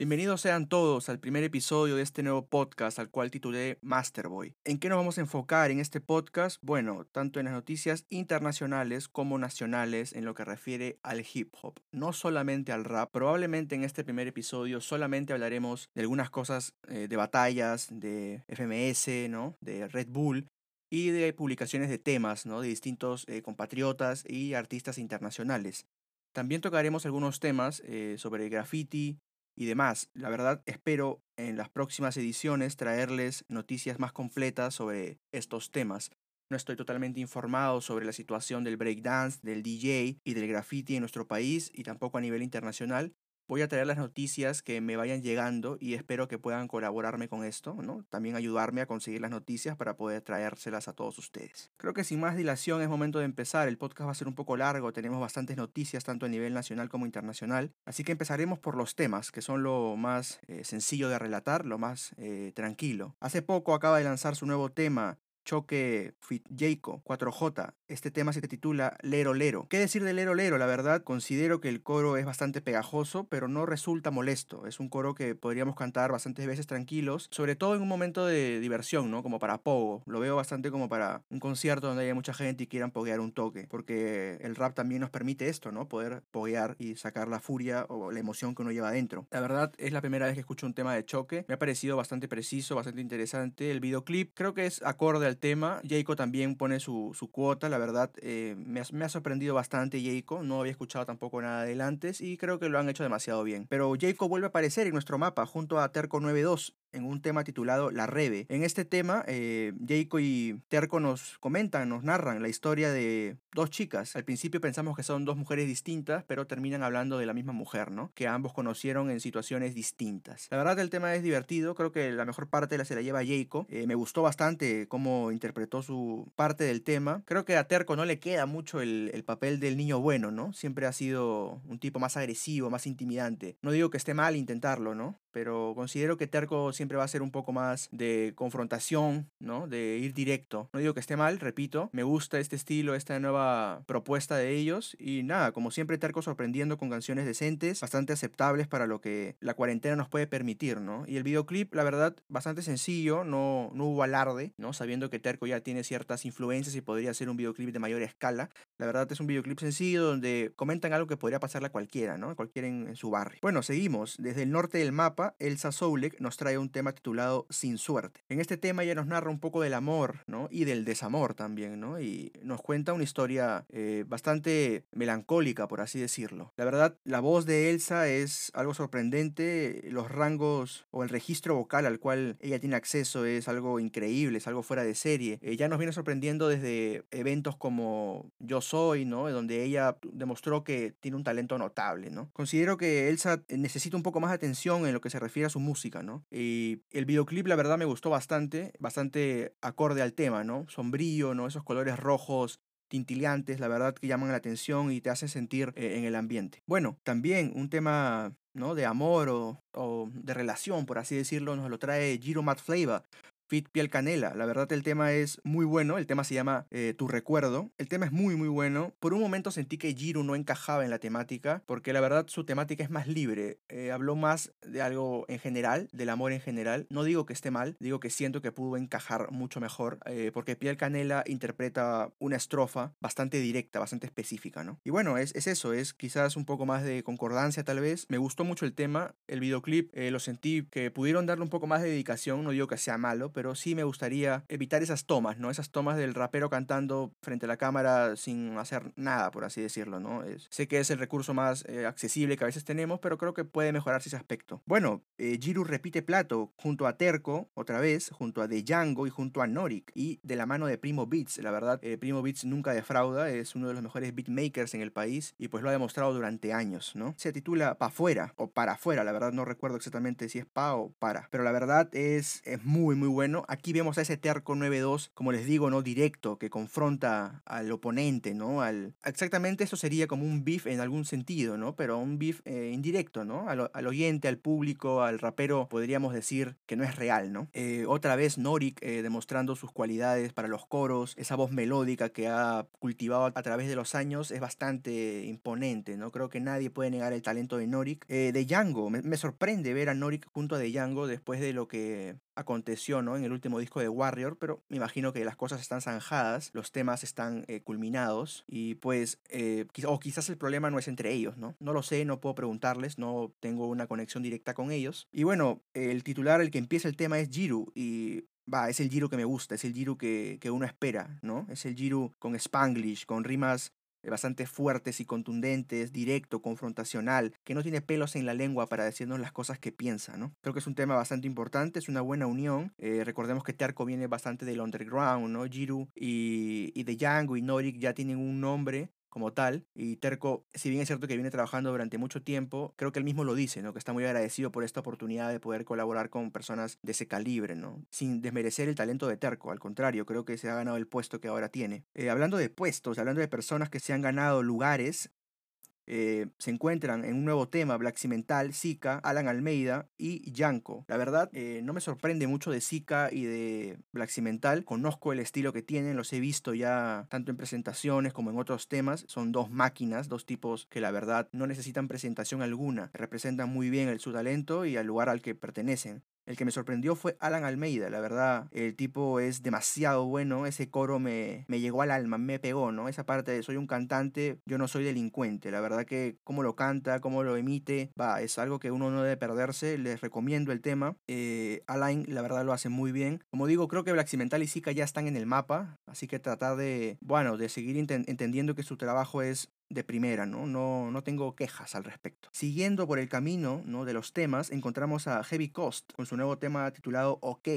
Bienvenidos sean todos al primer episodio de este nuevo podcast al cual titulé Masterboy. ¿En qué nos vamos a enfocar en este podcast? Bueno, tanto en las noticias internacionales como nacionales en lo que refiere al hip hop, no solamente al rap. Probablemente en este primer episodio solamente hablaremos de algunas cosas eh, de batallas, de FMS, ¿no? de Red Bull y de publicaciones de temas, ¿no? de distintos eh, compatriotas y artistas internacionales. También tocaremos algunos temas eh, sobre graffiti, y demás. La verdad, espero en las próximas ediciones traerles noticias más completas sobre estos temas. No estoy totalmente informado sobre la situación del breakdance, del DJ y del graffiti en nuestro país y tampoco a nivel internacional, Voy a traer las noticias que me vayan llegando y espero que puedan colaborarme con esto, ¿no? También ayudarme a conseguir las noticias para poder traérselas a todos ustedes. Creo que sin más dilación es momento de empezar. El podcast va a ser un poco largo, tenemos bastantes noticias tanto a nivel nacional como internacional. Así que empezaremos por los temas, que son lo más eh, sencillo de relatar, lo más eh, tranquilo. Hace poco acaba de lanzar su nuevo tema, Choque Fit Jaco 4J. Este tema se titula Lero Lero. ¿Qué decir de Lero Lero? La verdad, considero que el coro es bastante pegajoso, pero no resulta molesto. Es un coro que podríamos cantar bastantes veces tranquilos, sobre todo en un momento de diversión, ¿no? Como para pogo. Lo veo bastante como para un concierto donde haya mucha gente y quieran poguear un toque, porque el rap también nos permite esto, ¿no? Poder poguear y sacar la furia o la emoción que uno lleva adentro. La verdad, es la primera vez que escucho un tema de choque. Me ha parecido bastante preciso, bastante interesante. El videoclip creo que es acorde al tema. Jaco también pone su, su cuota, la verdad eh, me, ha, me, ha, sorprendido bastante Jaco, no había escuchado tampoco nada de antes y creo que lo han hecho demasiado bien. Pero Jaco vuelve a aparecer en nuestro mapa junto a Terco 92 en un tema titulado La Rebe. En este tema, eh, Jaco y Terco nos comentan, nos narran la historia de dos chicas. Al principio pensamos que son dos mujeres distintas, pero terminan hablando de la misma mujer, ¿no? Que ambos conocieron en situaciones distintas. La verdad, el tema es divertido, creo que la mejor parte la se la lleva Jaco. Eh, me gustó bastante cómo interpretó su parte del tema. Creo que a Terco no le queda mucho el papel del niño bueno, ¿no? Siempre ha sido un tipo más agresivo, más intimidante. No digo que esté mal intentarlo, ¿no? Pero considero que Terco siempre va a ser un poco más de confrontación, ¿no? De ir directo. No digo que esté mal, repito, me gusta este estilo, esta nueva propuesta de ellos y nada, como siempre Terco sorprendiendo con canciones decentes, bastante aceptables para lo que la cuarentena nos puede permitir, ¿no? Y el videoclip, la verdad, bastante sencillo, no, no hubo alarde, ¿no? Sabiendo que Terco ya tiene ciertas influencias y podría ser un videoclip de mayor escala. La verdad es un videoclip sencillo donde comentan algo que podría pasarle a cualquiera, ¿no? Cualquiera en, en su barrio. Bueno, seguimos. Desde el norte del mapa, Elsa Soulek nos trae un tema titulado Sin Suerte. En este tema ella nos narra un poco del amor, ¿no? Y del desamor también, ¿no? Y nos cuenta una historia eh, bastante melancólica, por así decirlo. La verdad, la voz de Elsa es algo sorprendente. Los rangos o el registro vocal al cual ella tiene acceso es algo increíble, es algo fuera de serie. Ella nos viene sorprendiendo desde eventos como Yo Soy, ¿no? Donde ella demostró que tiene un talento notable, ¿no? Considero que Elsa necesita un poco más atención en lo que se refiere a su música, ¿no? Y el videoclip, la verdad, me gustó bastante, bastante acorde al tema, ¿no? Sombrío, ¿no? Esos colores rojos, tintileantes, la verdad que llaman la atención y te hacen sentir eh, en el ambiente. Bueno, también un tema ¿no? de amor o, o, de relación, por así decirlo, nos lo trae Giro Matt Flavor, Fit Piel Canela. La verdad el tema es muy bueno, el tema se llama eh, Tu Recuerdo. El tema es muy muy bueno. Por un momento sentí que Giro no encajaba en la temática, porque la verdad su temática es más libre. Eh, habló más de algo en general, del amor en general. No digo que esté mal, digo que siento que pudo encajar mucho mejor, eh, porque Piel Canela interpreta una estrofa bastante directa, bastante específica, ¿no? Y bueno, es, es eso, es quizás un poco más de concordancia tal vez. Me gustó mucho el tema, el videoclip, lo sentí que pudieron darle un poco más de dedicación, no digo que sea malo, pero sí me gustaría evitar esas tomas, ¿no? Esas tomas del rapero cantando frente a la cámara sin hacer nada, por así decirlo, ¿no? Sé que es el recurso más eh, accesible que a veces tenemos, pero creo que puede mejorarse ese aspecto. Bueno, eh, Jiru repite plato junto a Terco, otra vez, junto a Django y junto a Norik, y de la mano de Primo Beats, la verdad, eh, Primo Beats nunca defrauda, es uno de los mejores beatmakers en el país, y pues lo ha demostrado durante años, ¿no? Se titula Pa' fuera, o para afuera, la verdad no recuerdo exactamente si es pa o para, pero la verdad es, es muy, muy bueno bueno, aquí vemos a ese terco 9-2, como les digo, ¿no? Directo, que confronta al oponente, ¿no? Al... Exactamente eso sería como un beef en algún sentido, ¿no? Pero un beef eh, indirecto, ¿no? Al, al, oyente, al público, al rapero, podríamos decir que no es real, ¿no? Eh, otra vez Norik eh, demostrando sus cualidades para los coros, esa voz melódica que ha cultivado a través de los años es bastante imponente, ¿no? Creo que nadie puede negar el talento de Norik. de Django, me, sorprende ver a Norik junto a De Django después de lo que aconteció ¿no? en el último disco de Warrior, pero me imagino que las cosas están zanjadas, los temas están eh, culminados y pues, eh, o quizás el problema no es entre ellos, ¿no? No lo sé, no puedo preguntarles, no tengo una conexión directa con ellos. Y bueno, el titular, el que empieza el tema es Jiru y va, es el Jiru que me gusta, es el Jiru que, que uno espera, ¿no? Es el Jiru con Spanglish, con rimas bastante fuertes y contundentes, directo, confrontacional, que no tiene pelos en la lengua para decirnos las cosas que piensa, ¿no? Creo que es un tema bastante importante, es una buena unión. Eh, recordemos que Terco viene bastante del underground, ¿no? Jiru y, y de Django y Norik ya tienen un nombre como tal. Y Terco, si bien es cierto que viene trabajando durante mucho tiempo, creo que él mismo lo dice, ¿no? Que está muy agradecido por esta oportunidad de poder colaborar con personas de ese calibre, ¿no? Sin desmerecer el talento de Terco, al contrario, creo que se ha ganado el puesto que ahora tiene. Eh, hablando de puestos, hablando de personas que se han ganado lugares, eh, se encuentran en un nuevo tema, Black Cimental, Zika, Alan Almeida y Yanko. La verdad, eh, no me sorprende mucho de Zika y de Black Cimental. Conozco el estilo que tienen, los he visto ya tanto en presentaciones como en otros temas. Son dos máquinas, dos tipos que la verdad no necesitan presentación alguna. Representan muy bien el, su talento y al lugar al que pertenecen. El que me sorprendió fue Alan Almeida, la verdad. El tipo es demasiado bueno. Ese coro me, me llegó al alma, me pegó, ¿no? Esa parte de soy un cantante, yo no soy delincuente. La verdad que cómo lo canta, cómo lo emite, va, es algo que uno no debe perderse. Les recomiendo el tema. Eh, Alan, la verdad, lo hace muy bien. Como digo, creo que Black Cimental y Zika ya están en el mapa. Así que tratar de, bueno, de seguir entendiendo que su trabajo es de primera, ¿no? ¿no? No tengo quejas al respecto. Siguiendo por el camino ¿no? de los temas, encontramos a Heavy Cost con su nuevo tema titulado OK,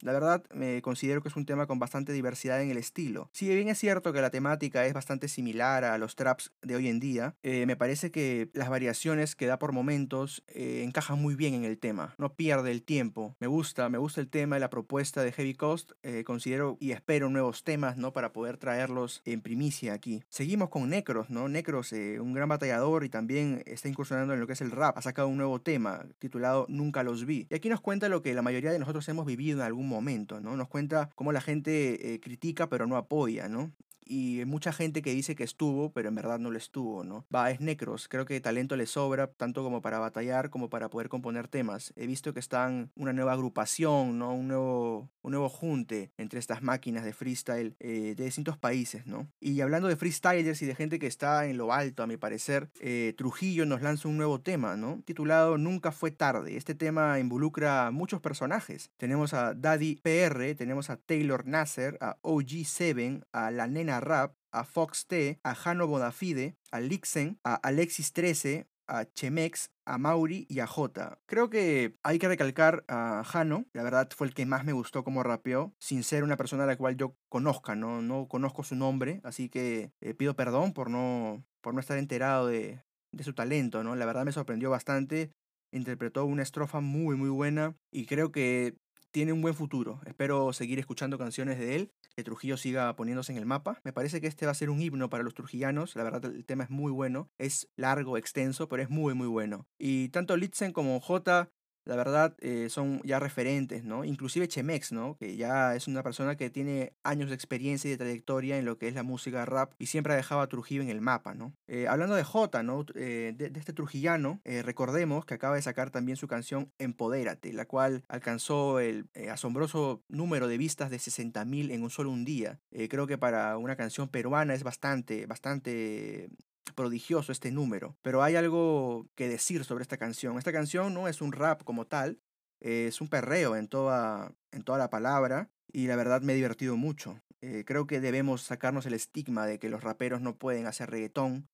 la verdad, me considero que es un tema con bastante diversidad en el estilo. Si bien es cierto que la temática es bastante similar a los traps de hoy en día, eh, me parece que las variaciones que da por momentos eh, encajan muy bien en el tema. No pierde el tiempo. Me gusta, me gusta el tema y la propuesta de Heavy Cost. Eh, considero y espero nuevos temas, ¿no? Para poder traerlos en primicia aquí. Seguimos con Necros, ¿no? Necros, un gran batallador y también está incursionando en lo que es el rap. Ha sacado un nuevo tema titulado Nunca los vi. Y aquí nos cuenta lo que la mayoría de nosotros hemos vivido en algún momento, ¿no? Nos cuenta cómo la gente eh, critica pero no apoya, ¿no? y mucha gente que dice que estuvo, pero en verdad no lo estuvo, ¿no? Va, es Necros, creo que talento le sobra, tanto como para batallar como para poder componer temas. He visto que están una nueva agrupación, ¿no? Un nuevo, un nuevo junte entre estas máquinas de freestyle eh, de distintos países, ¿no? Y hablando de freestylers y de gente que está en lo alto, a mi parecer, eh, Trujillo nos lanza un nuevo tema, ¿no? Titulado Nunca fue tarde. Este tema involucra muchos personajes. Tenemos a Daddy PR, tenemos a Taylor Nasser, a OG7, a la nena Rap, a Fox T, a Jano Bonafide, a Lixen, a Alexis 13, a Chemex, a Mauri y a J. Creo que hay que recalcar a Jano, la verdad fue el que más me gustó como rapeó, sin ser una persona a la cual yo conozca, no, no conozco su nombre, así que eh, pido perdón por no, por no estar enterado de, de su talento, ¿no? La verdad me sorprendió bastante, interpretó una estrofa muy muy buena y creo que tiene un buen futuro. Espero seguir escuchando canciones de él, que Trujillo siga poniéndose en el mapa. Me parece que este va a ser un himno para los trujillanos. La verdad, el tema es muy bueno. Es largo, extenso, pero es muy, muy bueno. Y tanto Litzen como J la verdad, eh, son ya referentes, ¿no? Inclusive Chemex, ¿no? Que ya es una persona que tiene años de experiencia y de trayectoria en lo que es la música rap y siempre ha dejado a Trujillo en el mapa, ¿no? Eh, hablando de J, ¿no? Eh, de, este trujillano, recordemos que acaba de sacar también su canción Empodérate, la cual alcanzó el asombroso número de vistas de 60.000 en un solo un día. creo que para una canción peruana es bastante, bastante prodigioso este número, pero hay algo que decir sobre esta canción. Esta canción no es un rap como tal, es un perreo en toda, en toda la palabra y la verdad me he divertido mucho. Eh, creo que debemos sacarnos el estigma de que los raperos no pueden hacer reggaetón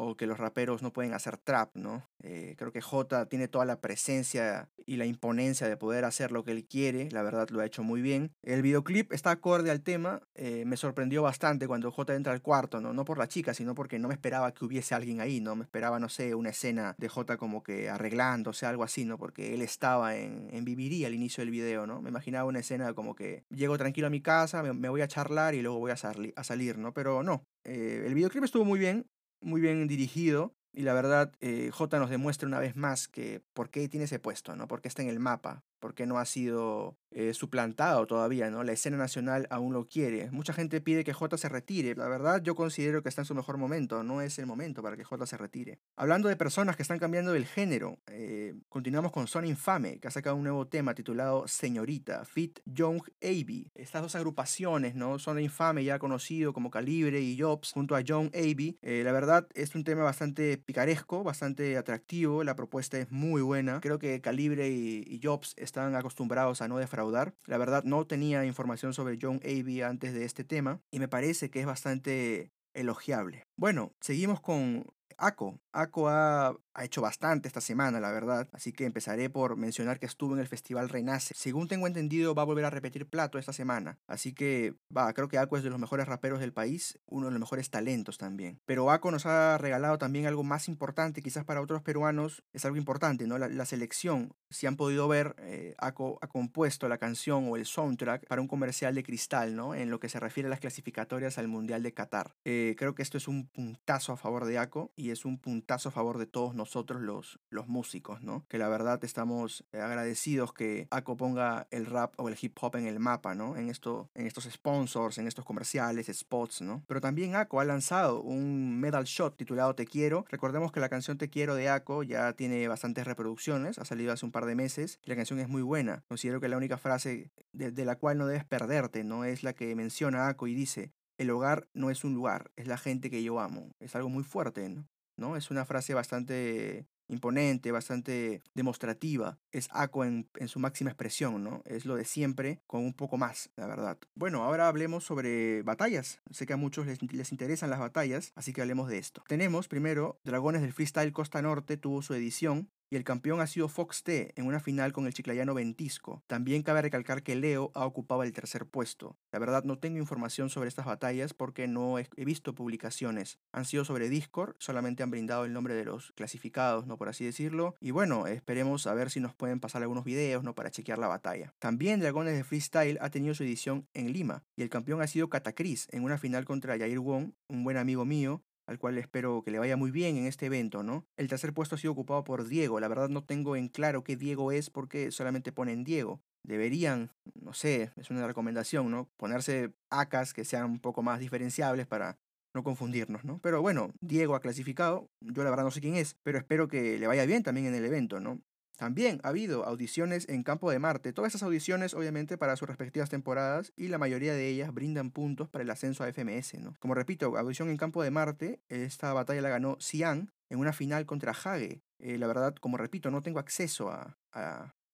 o que los raperos no pueden hacer trap, ¿no? Eh, creo que J tiene toda la presencia y la imponencia de poder hacer lo que él quiere, la verdad lo ha hecho muy bien. El videoclip está acorde al tema, eh, me sorprendió bastante cuando J entra al cuarto, ¿no? No por la chica, sino porque no me esperaba que hubiese alguien ahí, ¿no? Me esperaba, no sé, una escena de J como que arreglándose, algo así, ¿no? Porque él estaba en, en Viviría al inicio del video, ¿no? Me imaginaba una escena como que llego tranquilo a mi casa, me, voy a charlar y luego voy a, a salir, ¿no? Pero no, eh, el videoclip estuvo muy bien, muy bien dirigido. Y la verdad, eh, J nos demuestra una vez más que por qué tiene ese puesto, ¿no? Porque está en el mapa, porque no ha sido eh, suplantado todavía, ¿no? La escena nacional aún lo quiere. Mucha gente pide que J se retire. La verdad, yo considero que está en su mejor momento. No es el momento para que J se retire. Hablando de personas que están cambiando el género, eh, continuamos con Son Infame, que ha sacado un nuevo tema titulado Señorita, Fit Young AB. Estas dos agrupaciones, ¿no? Son Infame, ya conocido como Calibre y Jobs, junto a Young AB. Eh, la verdad, es un tema bastante picaresco, bastante atractivo. La propuesta es muy buena. Creo que Calibre y, y Jobs están acostumbrados a no defraudar. La verdad no tenía información sobre John Avey antes de este tema y me parece que es bastante elogiable. Bueno, seguimos con Ako. Ako ha, hecho bastante esta semana, la verdad. Así que empezaré por mencionar que estuvo en el Festival Renace. Según tengo entendido, va a volver a repetir plato esta semana. Así que, va, creo que Ako es de los mejores raperos del país, uno de los mejores talentos también. Pero Ako nos ha regalado también algo más importante, quizás para otros peruanos es algo importante, ¿no? La, selección. Si han podido ver, eh, Ako ha compuesto la canción o el soundtrack para un comercial de cristal, ¿no? En lo que se refiere a las clasificatorias al Mundial de Qatar. Eh, creo que esto es un puntazo a favor de Ako y es un puntazo a favor de todos nosotros los, los músicos, ¿no? Que la verdad estamos eh, agradecidos que ACO ponga el rap o el hip hop en el mapa, ¿no? En, en estos sponsors, en estos comerciales, spots, ¿no? Pero también ACO ha lanzado un medal shot titulado Te Quiero. Recordemos que la canción Te Quiero de ACO ya tiene bastantes reproducciones, ha salido hace un par de meses y la canción es muy buena. Considero que la única frase de, de la cual no debes perderte, ¿no? Es la que menciona ACO y dice, el hogar no es un lugar, es la gente que yo amo. Es algo muy fuerte, ¿no? ¿No? Es una frase bastante imponente, bastante demostrativa. Es ACO en, su máxima expresión, ¿no? Es lo de siempre con un poco más, la verdad. Bueno, ahora hablemos sobre batallas. Sé que a muchos les, les interesan las batallas, así que hablemos de esto. Tenemos primero Dragones del Freestyle Costa Norte tuvo su edición y el campeón ha sido Fox T en una final con el chiclayano Ventisco. También cabe recalcar que Leo ha ocupado el tercer puesto. La verdad no tengo información sobre estas batallas porque no he visto publicaciones. Han sido sobre Discord, solamente han brindado el nombre de los clasificados, no por así decirlo. Y bueno, esperemos a ver si nos pueden pasar algunos videos, ¿no? Para chequear la batalla. También Dragones de Freestyle ha tenido su edición en Lima y el campeón ha sido Catacris en una final contra Jair Wong, un buen amigo mío, al cual espero que le vaya muy bien en este evento, ¿no? El tercer puesto ha sido ocupado por Diego. La verdad no tengo en claro qué Diego es porque solamente ponen Diego. Deberían, no sé, es una recomendación, ¿no? Ponerse ACAs que sean un poco más diferenciables para no confundirnos, ¿no? Pero bueno, Diego ha clasificado, yo la verdad no sé quién es, pero espero que le vaya bien también en el evento, ¿no? También ha habido audiciones en Campo de Marte. Todas esas audiciones, obviamente, para sus respectivas temporadas y la mayoría de ellas brindan puntos para el ascenso a FMS, ¿no? Como repito, audición en Campo de Marte, esta batalla la ganó Cian en una final contra Hage. Eh, la verdad, como repito, no tengo acceso a,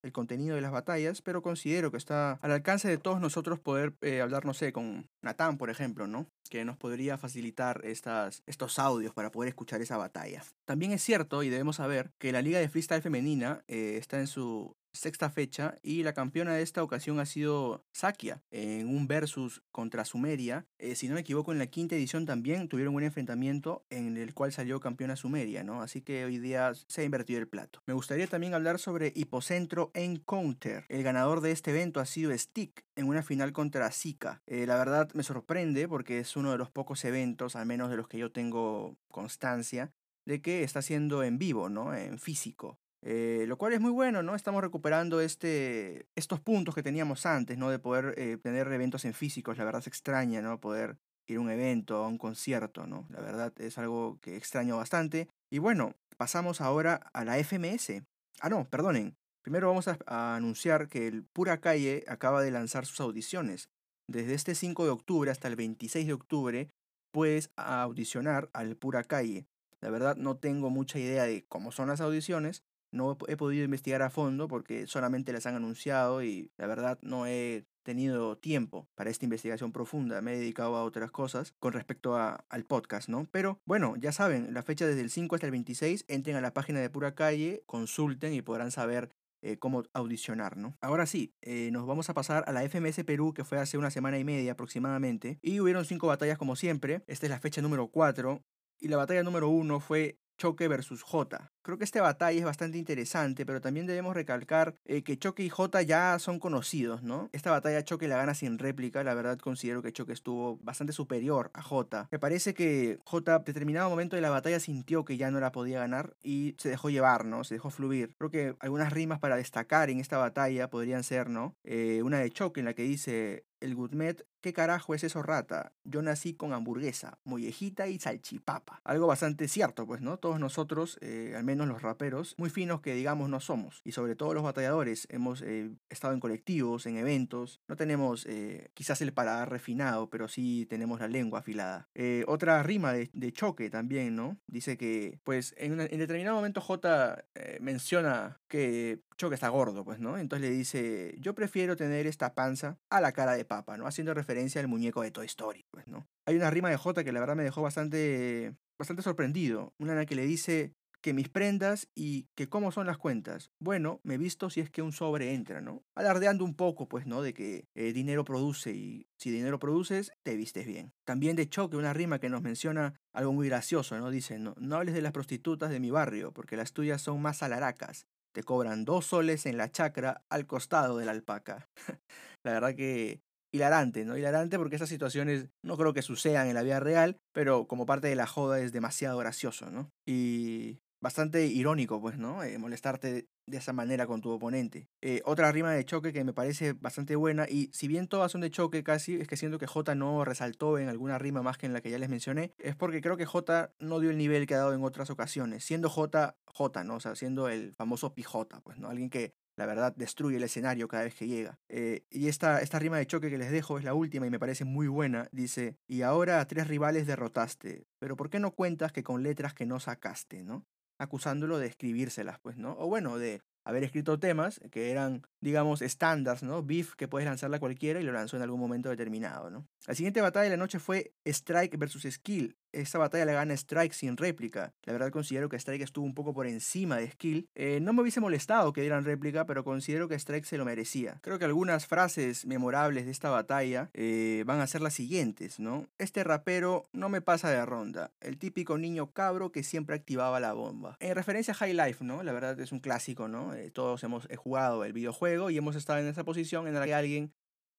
el contenido de las batallas, pero considero que está al alcance de todos nosotros poder eh, hablar, no sé, con Natán, por ejemplo, ¿no? Que nos podría facilitar estas, estos audios para poder escuchar esa batalla. También es cierto, y debemos saber, que la Liga de Freestyle Femenina eh, está en su sexta fecha y la campeona de esta ocasión ha sido Sakia en un versus contra Sumeria. Eh, si no me equivoco, en la quinta edición también tuvieron un enfrentamiento en el cual salió campeona Sumeria, ¿no? Así que hoy día se ha invertido el plato. Me gustaría también hablar sobre Hipocentro Encounter. El ganador de este evento ha sido Stick en una final contra Zika. Eh, la verdad me sorprende porque es uno de los pocos eventos, al menos de los que yo tengo constancia, de que está siendo en vivo, ¿no? En físico. Eh, lo cual es muy bueno, ¿no? Estamos recuperando este, estos puntos que teníamos antes, ¿no? De poder eh, tener eventos en físicos, la verdad es extraña, ¿no? Poder ir a un evento, a un concierto, ¿no? La verdad es algo que extraño bastante. Y bueno, pasamos ahora a la FMS. Ah, no, perdonen. Primero vamos a, a anunciar que el Pura Calle acaba de lanzar sus audiciones. Desde este 5 de octubre hasta el 26 de octubre puedes audicionar al Pura Calle. La verdad no tengo mucha idea de cómo son las audiciones, No he podido investigar a fondo porque solamente las han anunciado y la verdad no he tenido tiempo para esta investigación profunda, me he dedicado a otras cosas con respecto a, al podcast, ¿no? Pero bueno, ya saben, la fecha desde el 5 hasta el 26, entren a la página de Pura Calle, consulten y podrán saber eh, cómo audicionar, ¿no? Ahora sí, eh, nos vamos a pasar a la FMS Perú, que fue hace una semana y media aproximadamente, y hubieron cinco batallas como siempre, esta es la fecha número 4, y la batalla número 1 fue Choque versus J. Creo que esta batalla es bastante interesante, pero también debemos recalcar eh, que Choque y J ya son conocidos, ¿no? Esta batalla Choque la gana sin réplica, la verdad considero que Choque estuvo bastante superior a J. Me parece que J en determinado momento de la batalla sintió que ya no la podía ganar y se dejó llevar, ¿no? Se dejó fluir. Creo que algunas rimas para destacar en esta batalla podrían ser, ¿no? Eh, una de Choque en la que dice, el Gourmet, ¿qué carajo es eso rata? Yo nací con hamburguesa, mollejita y salchipapa. Algo bastante cierto, pues, ¿no? Todos nosotros, eh, al menos los raperos, muy finos que digamos no somos. Y sobre todo los batalladores, hemos eh, estado en colectivos, en eventos. No tenemos eh, quizás el paladar refinado, pero sí tenemos la lengua afilada. otra rima de, choque también, ¿no? Dice que, pues, en, en determinado momento J menciona que Choque está gordo, pues, ¿no? Entonces le dice, yo prefiero tener esta panza a la cara de papa, ¿no? Haciendo referencia al muñeco de Toy Story, pues, ¿no? Hay una rima de J que la verdad me dejó bastante, bastante sorprendido. Una en la que le dice que mis prendas y que cómo son las cuentas. Bueno, me visto si es que un sobre entra, ¿no? Alardeando un poco, pues, ¿no? De que eh, dinero produce y si dinero produces, te vistes bien. También de choque, una rima que nos menciona algo muy gracioso, ¿no? Dice, no, no hables de las prostitutas de mi barrio, porque las tuyas son más alaracas te cobran dos soles en la chacra al costado de la alpaca. la verdad que hilarante, ¿no? Hilarante porque esas situaciones no creo que sucedan en la vida real, pero como parte de la joda es demasiado gracioso, ¿no? Y bastante irónico, pues, ¿no? Eh, molestarte de esa manera con tu oponente. Eh, otra rima de choque que me parece bastante buena, y si bien todas son de choque casi, es que siento que J no resaltó en alguna rima más que en la que ya les mencioné, es porque creo que J no dio el nivel que ha dado en otras ocasiones, siendo J, J, ¿no? O sea, siendo el famoso pijota, pues, ¿no? Alguien que la verdad destruye el escenario cada vez que llega. Eh, y esta, esta rima de choque que les dejo es la última y me parece muy buena. Dice, y ahora a tres rivales derrotaste, pero ¿por qué no cuentas que con letras que no sacaste, no? Acusándolo de escribírselas, pues, ¿no? O bueno, de haber escrito temas que eran, digamos, estándares, ¿no? Beef que puedes lanzarla cualquiera y lo lanzó en algún momento determinado, ¿no? La siguiente batalla de la noche fue Strike versus Skill. Esta batalla la gana Strike sin réplica. La verdad considero que Strike estuvo un poco por encima de Skill. Eh, no me hubiese molestado que dieran réplica, pero considero que Strike se lo merecía. Creo que algunas frases memorables de esta batalla eh, van a ser las siguientes, ¿no? Este rapero no me pasa de ronda. El típico niño cabro que siempre activaba la bomba. En referencia a High Life, ¿no? La verdad es un clásico, ¿no? Eh, todos hemos jugado el videojuego y hemos estado en esa posición en la que alguien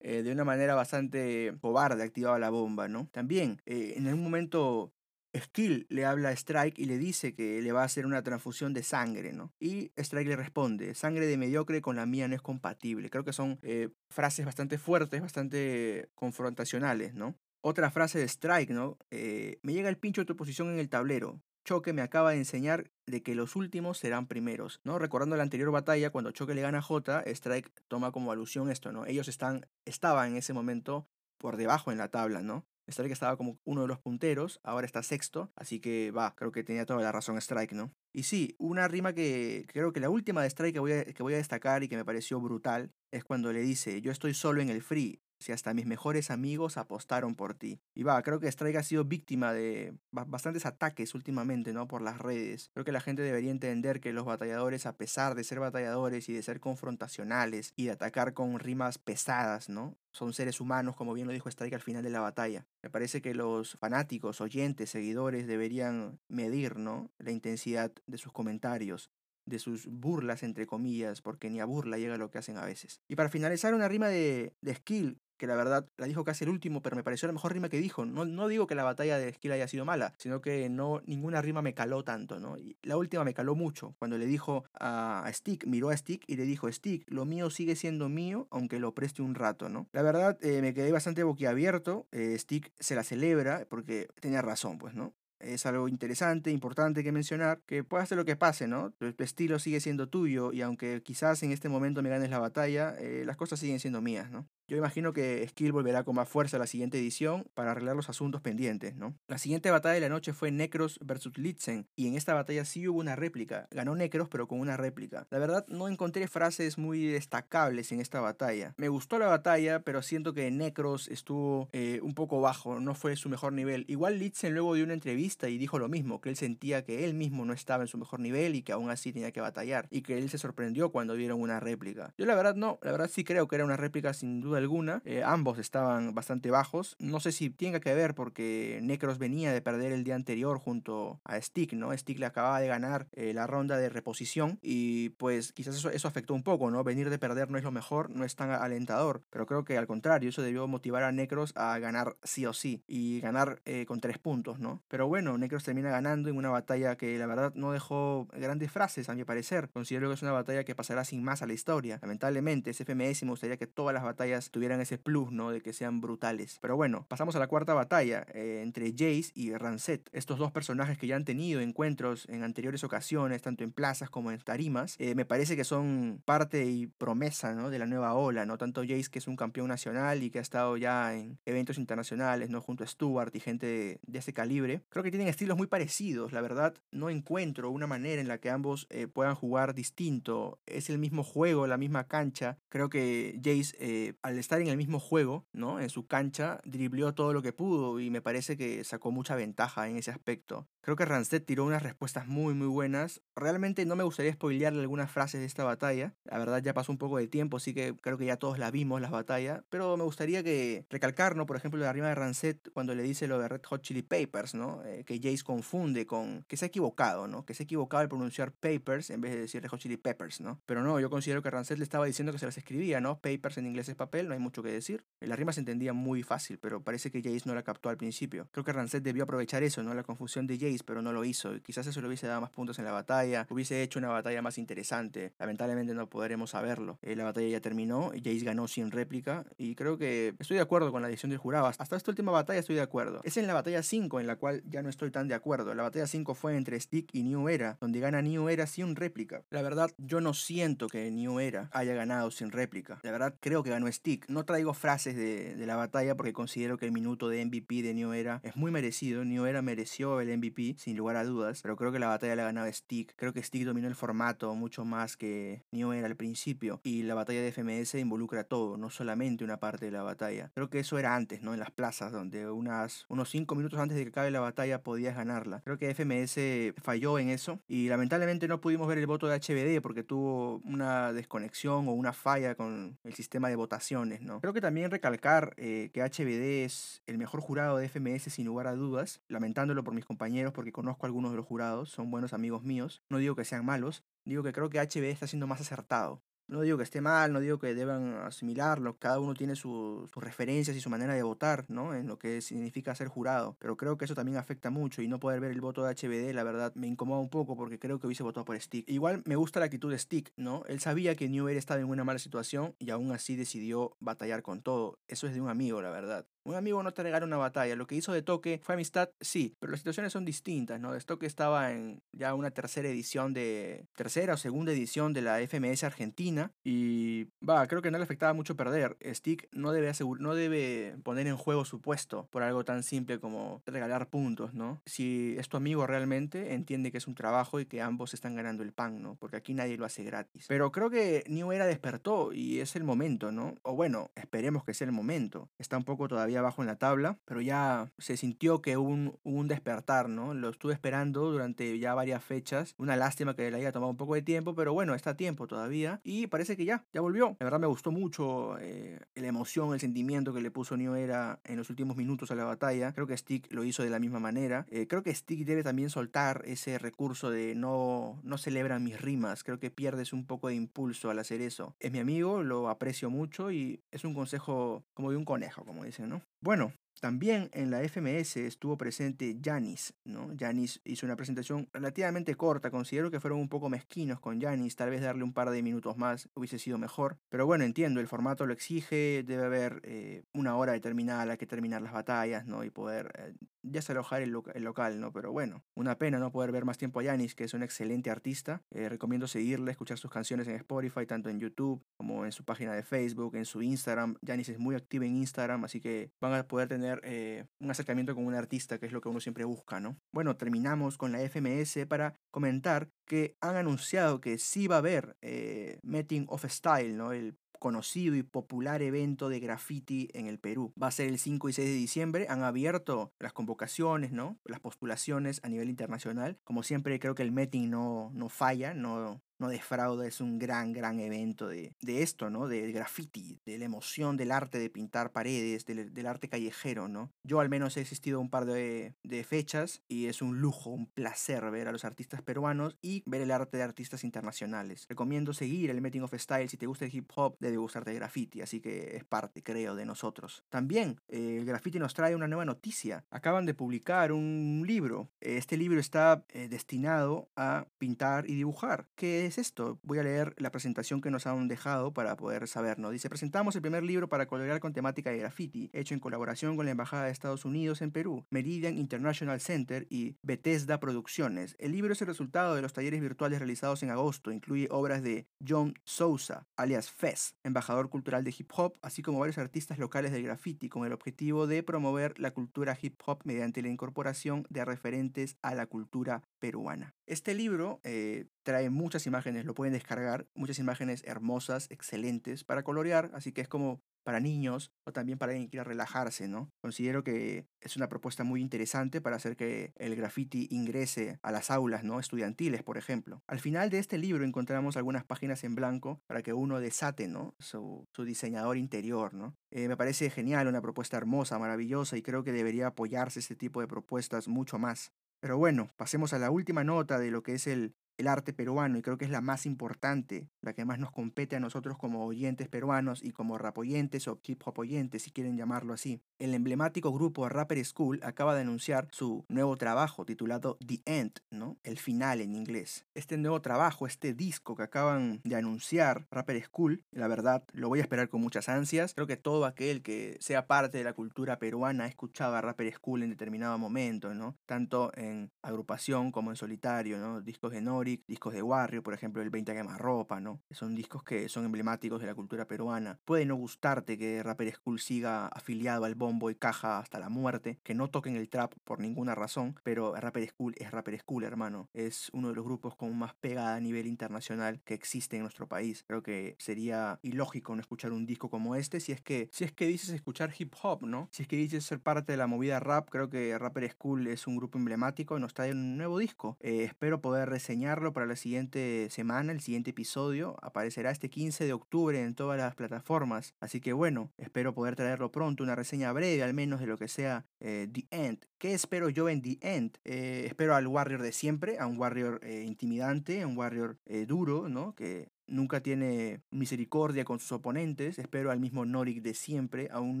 eh, de una manera bastante cobarde activaba la bomba, ¿no? También, eh, en algún momento, Skill le habla a Strike y le dice que le va a hacer una transfusión de sangre, ¿no? Y Strike le responde, sangre de mediocre con la mía no es compatible. Creo que son eh, frases bastante fuertes, bastante confrontacionales, ¿no? Otra frase de Strike, ¿no? me llega el pincho de tu posición en el tablero. Choque me acaba de enseñar de que los últimos serán primeros, ¿no? Recordando la anterior batalla, cuando Choque le gana a J, Strike toma como alusión esto, ¿no? Ellos están, estaban en ese momento por debajo en la tabla, ¿no? Strike estaba como uno de los punteros, ahora está sexto, así que va, creo que tenía toda la razón Strike, ¿no? Y sí, una rima que creo que la última de Strike que voy, a, que voy a destacar y que me pareció brutal es cuando le dice, yo estoy solo en el free, si hasta mis mejores amigos apostaron por ti. Y va, creo que Strike ha sido víctima de bastantes ataques últimamente, ¿no? Por las redes. Creo que la gente debería entender que los batalladores, a pesar de ser batalladores y de ser confrontacionales y de atacar con rimas pesadas, ¿no? Son seres humanos, como bien lo dijo Strike al final de la batalla. Me parece que los fanáticos, oyentes, seguidores deberían medir, ¿no? La intensidad de sus comentarios de sus burlas, entre comillas, porque ni a burla llega lo que hacen a veces. Y para finalizar, una rima de, de Skill, que la verdad la dijo casi el último, pero me pareció la mejor rima que dijo. No, no digo que la batalla de Skill haya sido mala, sino que no ninguna rima me caló tanto, ¿no? Y la última me caló mucho, cuando le dijo a Stick, miró a Stick y le dijo, Stick, lo mío sigue siendo mío, aunque lo preste un rato, ¿no? La verdad eh, me quedé bastante boquiabierto, eh, Stick se la celebra porque tenía razón, pues, ¿no? es algo interesante, importante que mencionar, que puede hacer lo que pase, ¿no? Tu estilo sigue siendo tuyo y aunque quizás en este momento me ganes la batalla, eh, las cosas siguen siendo mías, ¿no? Yo imagino que Skill volverá con más fuerza a la siguiente edición para arreglar los asuntos pendientes, ¿no? La siguiente batalla de la noche fue Necros versus Litzen, y en esta batalla sí hubo una réplica. Ganó Necros, pero con una réplica. La verdad, no encontré frases muy destacables en esta batalla. Me gustó la batalla, pero siento que Necros estuvo eh, un poco bajo, no fue su mejor nivel. Igual Litzen luego dio una entrevista y dijo lo mismo, que él sentía que él mismo no estaba en su mejor nivel y que aún así tenía que batallar, y que él se sorprendió cuando vieron una réplica. Yo la verdad no, la verdad sí creo que era una réplica sin duda alguna. Eh, ambos estaban bastante bajos. No sé si tenga que ver porque Necros venía de perder el día anterior junto a Stick, ¿no? Stick le acababa de ganar eh, la ronda de reposición y pues quizás eso, afectó un poco, ¿no? Venir de perder no es lo mejor, no es tan alentador, pero creo que al contrario, eso debió motivar a Necros a ganar sí o sí y ganar eh, con tres puntos, ¿no? Pero bueno, Necros termina ganando en una batalla que la verdad no dejó grandes frases, a mi parecer. Considero que es una batalla que pasará sin más a la historia. Lamentablemente, ese FMS me gustaría que todas las batallas tuvieran ese plus, ¿no? De que sean brutales. Pero bueno, pasamos a la cuarta batalla eh, entre Jace y Rancet. Estos dos personajes que ya han tenido encuentros en anteriores ocasiones, tanto en plazas como en tarimas, eh, me parece que son parte y promesa, ¿no? De la nueva ola, ¿no? Tanto Jace que es un campeón nacional y que ha estado ya en eventos internacionales, ¿no? Junto a Stuart y gente de, de ese calibre. Creo que tienen estilos muy parecidos, la verdad. No encuentro una manera en la que ambos eh, puedan jugar distinto. Es el mismo juego, la misma cancha. Creo que Jace, eh, al estar en el mismo juego, ¿no? En su cancha, dribleó todo lo que pudo y me parece que sacó mucha ventaja en ese aspecto. Creo que Rancet tiró unas respuestas muy muy buenas. Realmente no me gustaría spoilearle algunas frases de esta batalla. La verdad ya pasó un poco de tiempo, así que creo que ya todos la vimos, las batallas. Pero me gustaría que recalcar, ¿no? Por ejemplo, la rima de Rancet cuando le dice lo de Red Hot Chili Papers, ¿no? Eh, que Jace confunde con... que se ha equivocado, ¿no? Que se ha equivocado al pronunciar Papers en vez de decir Red Hot Chili Peppers, ¿no? Pero no, yo considero que Rancet le estaba diciendo que se las escribía, ¿no? Papers en inglés es papel, no hay mucho que decir. La rima se entendía muy fácil, pero parece que Jace no la captó al principio. Creo que Rancet debió aprovechar eso, ¿no? La confusión de Jace, pero no lo hizo quizás eso le hubiese dado más puntos en la batalla, hubiese hecho una batalla más interesante. Lamentablemente no podremos saberlo. Eh, la batalla ya terminó, Jace ganó sin réplica y creo que estoy de acuerdo con la decisión del jurado. Hasta esta última batalla estoy de acuerdo. Es en la batalla 5 en la cual ya no estoy tan de acuerdo. La batalla 5 fue entre Stick y New Era, donde gana New Era sin réplica. La verdad, yo no siento que New Era haya ganado sin réplica. La verdad, creo que ganó Stick. No traigo frases de, de la batalla porque considero que el minuto de MVP de New Era es muy merecido. New Era mereció el MVP, sin lugar a dudas pero creo que la batalla la ganaba Stick. Creo que Stick dominó el formato mucho más que New era al principio. Y la batalla de FMS involucra todo, no solamente una parte de la batalla. Creo que eso era antes, ¿no? En las plazas, donde unas, unos 5 minutos antes de que acabe la batalla podías ganarla. Creo que FMS falló en eso. Y lamentablemente no pudimos ver el voto de HBD porque tuvo una desconexión o una falla con el sistema de ¿no? Creo que también recalcar eh, que HBD es el mejor jurado de FMS sin lugar a dudas, lamentándolo por mis compañeros porque conozco algunos de los jurados, son buenos amigos míos. No digo que sean malos, digo que creo que HB está siendo más acertado. No digo que esté mal, no digo que deban asimilarlo, cada uno tiene sus referencias y su manera de votar, ¿no? En lo que significa ser jurado, pero creo que eso también afecta mucho y no poder ver el voto de HBD, la verdad, me incomoda un poco porque creo que hubiese votado por Stick. Igual me gusta la actitud de Stick, ¿no? Él sabía que New Era estaba en una mala situación y aún así decidió batallar con todo. Eso es de un amigo, la verdad. Un amigo no te regala una batalla. Lo que hizo de Toque fue amistad, sí, pero las situaciones son distintas, ¿no? De Toque estaba en ya una tercera edición de. tercera o segunda edición de la FMS Argentina. Y va, creo que no le afectaba mucho perder. Stick no debe asegurar, no debe poner en juego su puesto por algo tan simple como regalar puntos, ¿no? Si es tu amigo realmente, entiende que es un trabajo y que ambos están ganando el pan, ¿no? Porque aquí nadie lo hace gratis. Pero creo que New Era despertó y es el momento, ¿no? O bueno, esperemos que sea el momento. Está un poco todavía abajo en la tabla, pero ya se sintió que hubo un, un, despertar, ¿no? Lo estuve esperando durante ya varias fechas. Una lástima que le haya tomado un poco de tiempo, pero bueno, está a tiempo todavía. Y parece que ya, ya volvió. La verdad me gustó mucho eh, la emoción, el sentimiento que le puso New Era en los últimos minutos a la batalla. Creo que Stick lo hizo de la misma manera. Eh, creo que Stick debe también soltar ese recurso de no, no celebran mis rimas. Creo que pierdes un poco de impulso al hacer eso. Es mi amigo, lo aprecio mucho y es un consejo como de un conejo, como dicen, ¿no? Bueno, También en la FMS estuvo presente Janis, ¿no? Janis hizo una presentación relativamente corta, considero que fueron un poco mezquinos con Janis, tal vez darle un par de minutos más hubiese sido mejor, pero bueno, entiendo, el formato lo exige, debe haber eh, una hora determinada a la que terminar las batallas, ¿no? Y poder eh, ya se alojar el, local, ¿no? Pero bueno, una pena no poder ver más tiempo a Janis, que es un excelente artista, eh, recomiendo seguirle, escuchar sus canciones en Spotify, tanto en YouTube como en su página de Facebook, en su Instagram, Janis es muy activa en Instagram, así que van a poder tener eh, un acercamiento con un artista, que es lo que uno siempre busca, ¿no? Bueno, terminamos con la FMS para comentar que han anunciado que sí va a haber eh, Meeting of Style, ¿no? El conocido y popular evento de graffiti en el Perú. Va a ser el 5 y 6 de diciembre. Han abierto las convocaciones, ¿no? Las postulaciones a nivel internacional. Como siempre, creo que el meeting no, no falla, no, no defrauda, es un gran, gran evento de, de esto, ¿no? De graffiti, de la emoción del arte de pintar paredes, del, arte callejero, ¿no? Yo al menos he asistido un par de, de, fechas y es un lujo, un placer ver a los artistas peruanos y ver el arte de artistas internacionales. Recomiendo seguir el Meeting of Style si te gusta el hip hop, debe gustarte el graffiti, así que es parte, creo, de nosotros. También eh, el graffiti nos trae una nueva noticia. Acaban de publicar un libro. Este libro está eh, destinado a pintar y dibujar, que es esto? Voy a leer la presentación que nos han dejado para poder saber, ¿no? Dice, presentamos el primer libro para colorear con temática de graffiti, hecho en colaboración con la Embajada de Estados Unidos en Perú, Meridian International Center y Bethesda Producciones. El libro es el resultado de los talleres virtuales realizados en agosto, incluye obras de John Sousa, alias Fez, embajador cultural de hip hop, así como varios artistas locales del graffiti, con el objetivo de promover la cultura hip hop mediante la incorporación de referentes a la cultura peruana. Este libro eh, trae muchas imágenes, lo pueden descargar, muchas imágenes hermosas, excelentes para colorear, así que es como para niños o también para alguien que quiera relajarse, ¿no? Considero que es una propuesta muy interesante para hacer que el graffiti ingrese a las aulas, ¿no? Estudiantiles, por ejemplo. Al final de este libro encontramos algunas páginas en blanco para que uno desate, ¿no? Su, diseñador interior, ¿no? Eh, me parece genial, una propuesta hermosa, maravillosa y creo que debería apoyarse este tipo de propuestas mucho más. Pero bueno, pasemos a la última nota de lo que es el, el arte peruano y creo que es la más importante, la que más nos compete a nosotros como oyentes peruanos y como rapoyentes o hip hop oyentes, si quieren llamarlo así. El emblemático grupo Rapper School acaba de anunciar su nuevo trabajo titulado The End, ¿no? El final en inglés. Este nuevo trabajo, este disco que acaban de anunciar Rapper School, la verdad lo voy a esperar con muchas ansias. Creo que todo aquel que sea parte de la cultura peruana escuchaba Rapper School en determinado momento, ¿no? Tanto en agrupación como en solitario, ¿no? Discos de Nori discos de Warrior, por ejemplo, el 20 ropa, ¿no? Son discos que son emblemáticos de la cultura peruana. Puede no gustarte que Rapper School siga afiliado al bombo y caja hasta la muerte, que no toquen el trap por ninguna razón, pero Rapper School es Rapper School, hermano. Es uno de los grupos con más pegada a nivel internacional que existe en nuestro país. Creo que sería ilógico no escuchar un disco como este si es que si es que dices escuchar hip hop, ¿no? Si es que dices ser parte de la movida rap, creo que Rapper School es un grupo emblemático y nos trae un nuevo disco. Eh, espero poder reseñar para la siguiente semana, el siguiente episodio. Aparecerá este 15 de octubre en todas las plataformas. Así que bueno, espero poder traerlo pronto, una reseña breve al menos de lo que sea eh, The End. ¿Qué espero yo en The End? Eh, espero al Warrior de siempre, a un Warrior eh, intimidante, a un Warrior duro, ¿no? Que nunca tiene misericordia con sus oponentes. Espero al mismo Norik de siempre, a un